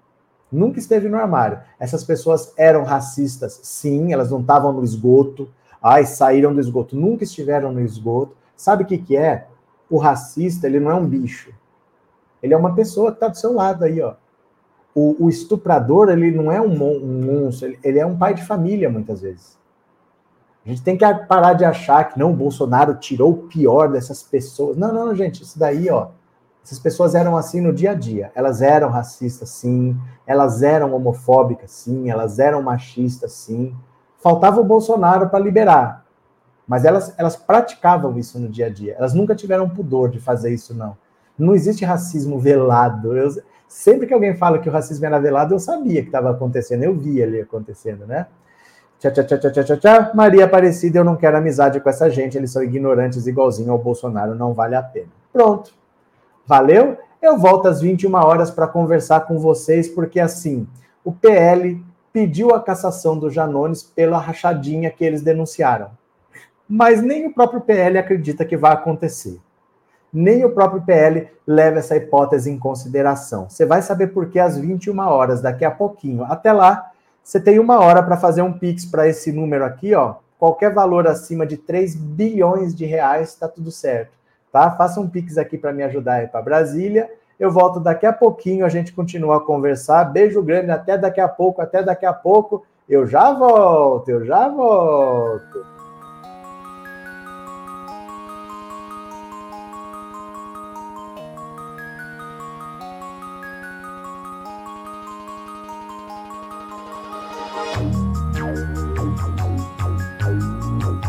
Nunca esteve no armário. Essas pessoas eram racistas, sim, elas não estavam no esgoto. Ai, saíram do esgoto. Nunca estiveram no esgoto. Sabe o que, que é? O racista, ele não é um bicho. Ele é uma pessoa que está do seu lado aí, ó. O, o estuprador, ele não é um, monstro, ele, ele é um pai de família, muitas vezes. A gente tem que parar de achar que não, o Bolsonaro tirou o pior dessas pessoas. Não, não, gente, isso daí, ó, essas pessoas eram assim no dia a dia. Elas eram racistas, sim. Elas eram homofóbicas, sim. Elas eram machistas, sim. Faltava o Bolsonaro para liberar. Mas elas, elas praticavam isso no dia a dia. Elas nunca tiveram pudor de fazer isso, não. Não existe racismo velado. Eu, sempre que alguém fala que o racismo era velado, eu sabia que estava acontecendo. Eu via ali acontecendo, né? Tchá, tchá, tchá, tchá, tchá, tchá. Maria Aparecida, eu não quero amizade com essa gente, eles são ignorantes igualzinho ao Bolsonaro, não vale a pena. Pronto. Valeu? Eu volto às 21 horas para conversar com vocês, porque assim, o PL pediu a cassação do Janones pela rachadinha que eles denunciaram. Mas nem o próprio PL acredita que vai acontecer. Nem o próprio PL leva essa hipótese em consideração. Você vai saber por que às 21 horas, daqui a pouquinho. Até lá, você tem uma hora para fazer um Pix para esse número aqui, ó. Qualquer valor acima de 3 bilhões de reais, está tudo certo. Tá? Faça um Pix aqui para me ajudar aí para Brasília. Eu volto daqui a pouquinho, a gente continua a conversar. Beijo grande, até daqui a pouco, até daqui a pouco. Eu já volto, eu já volto.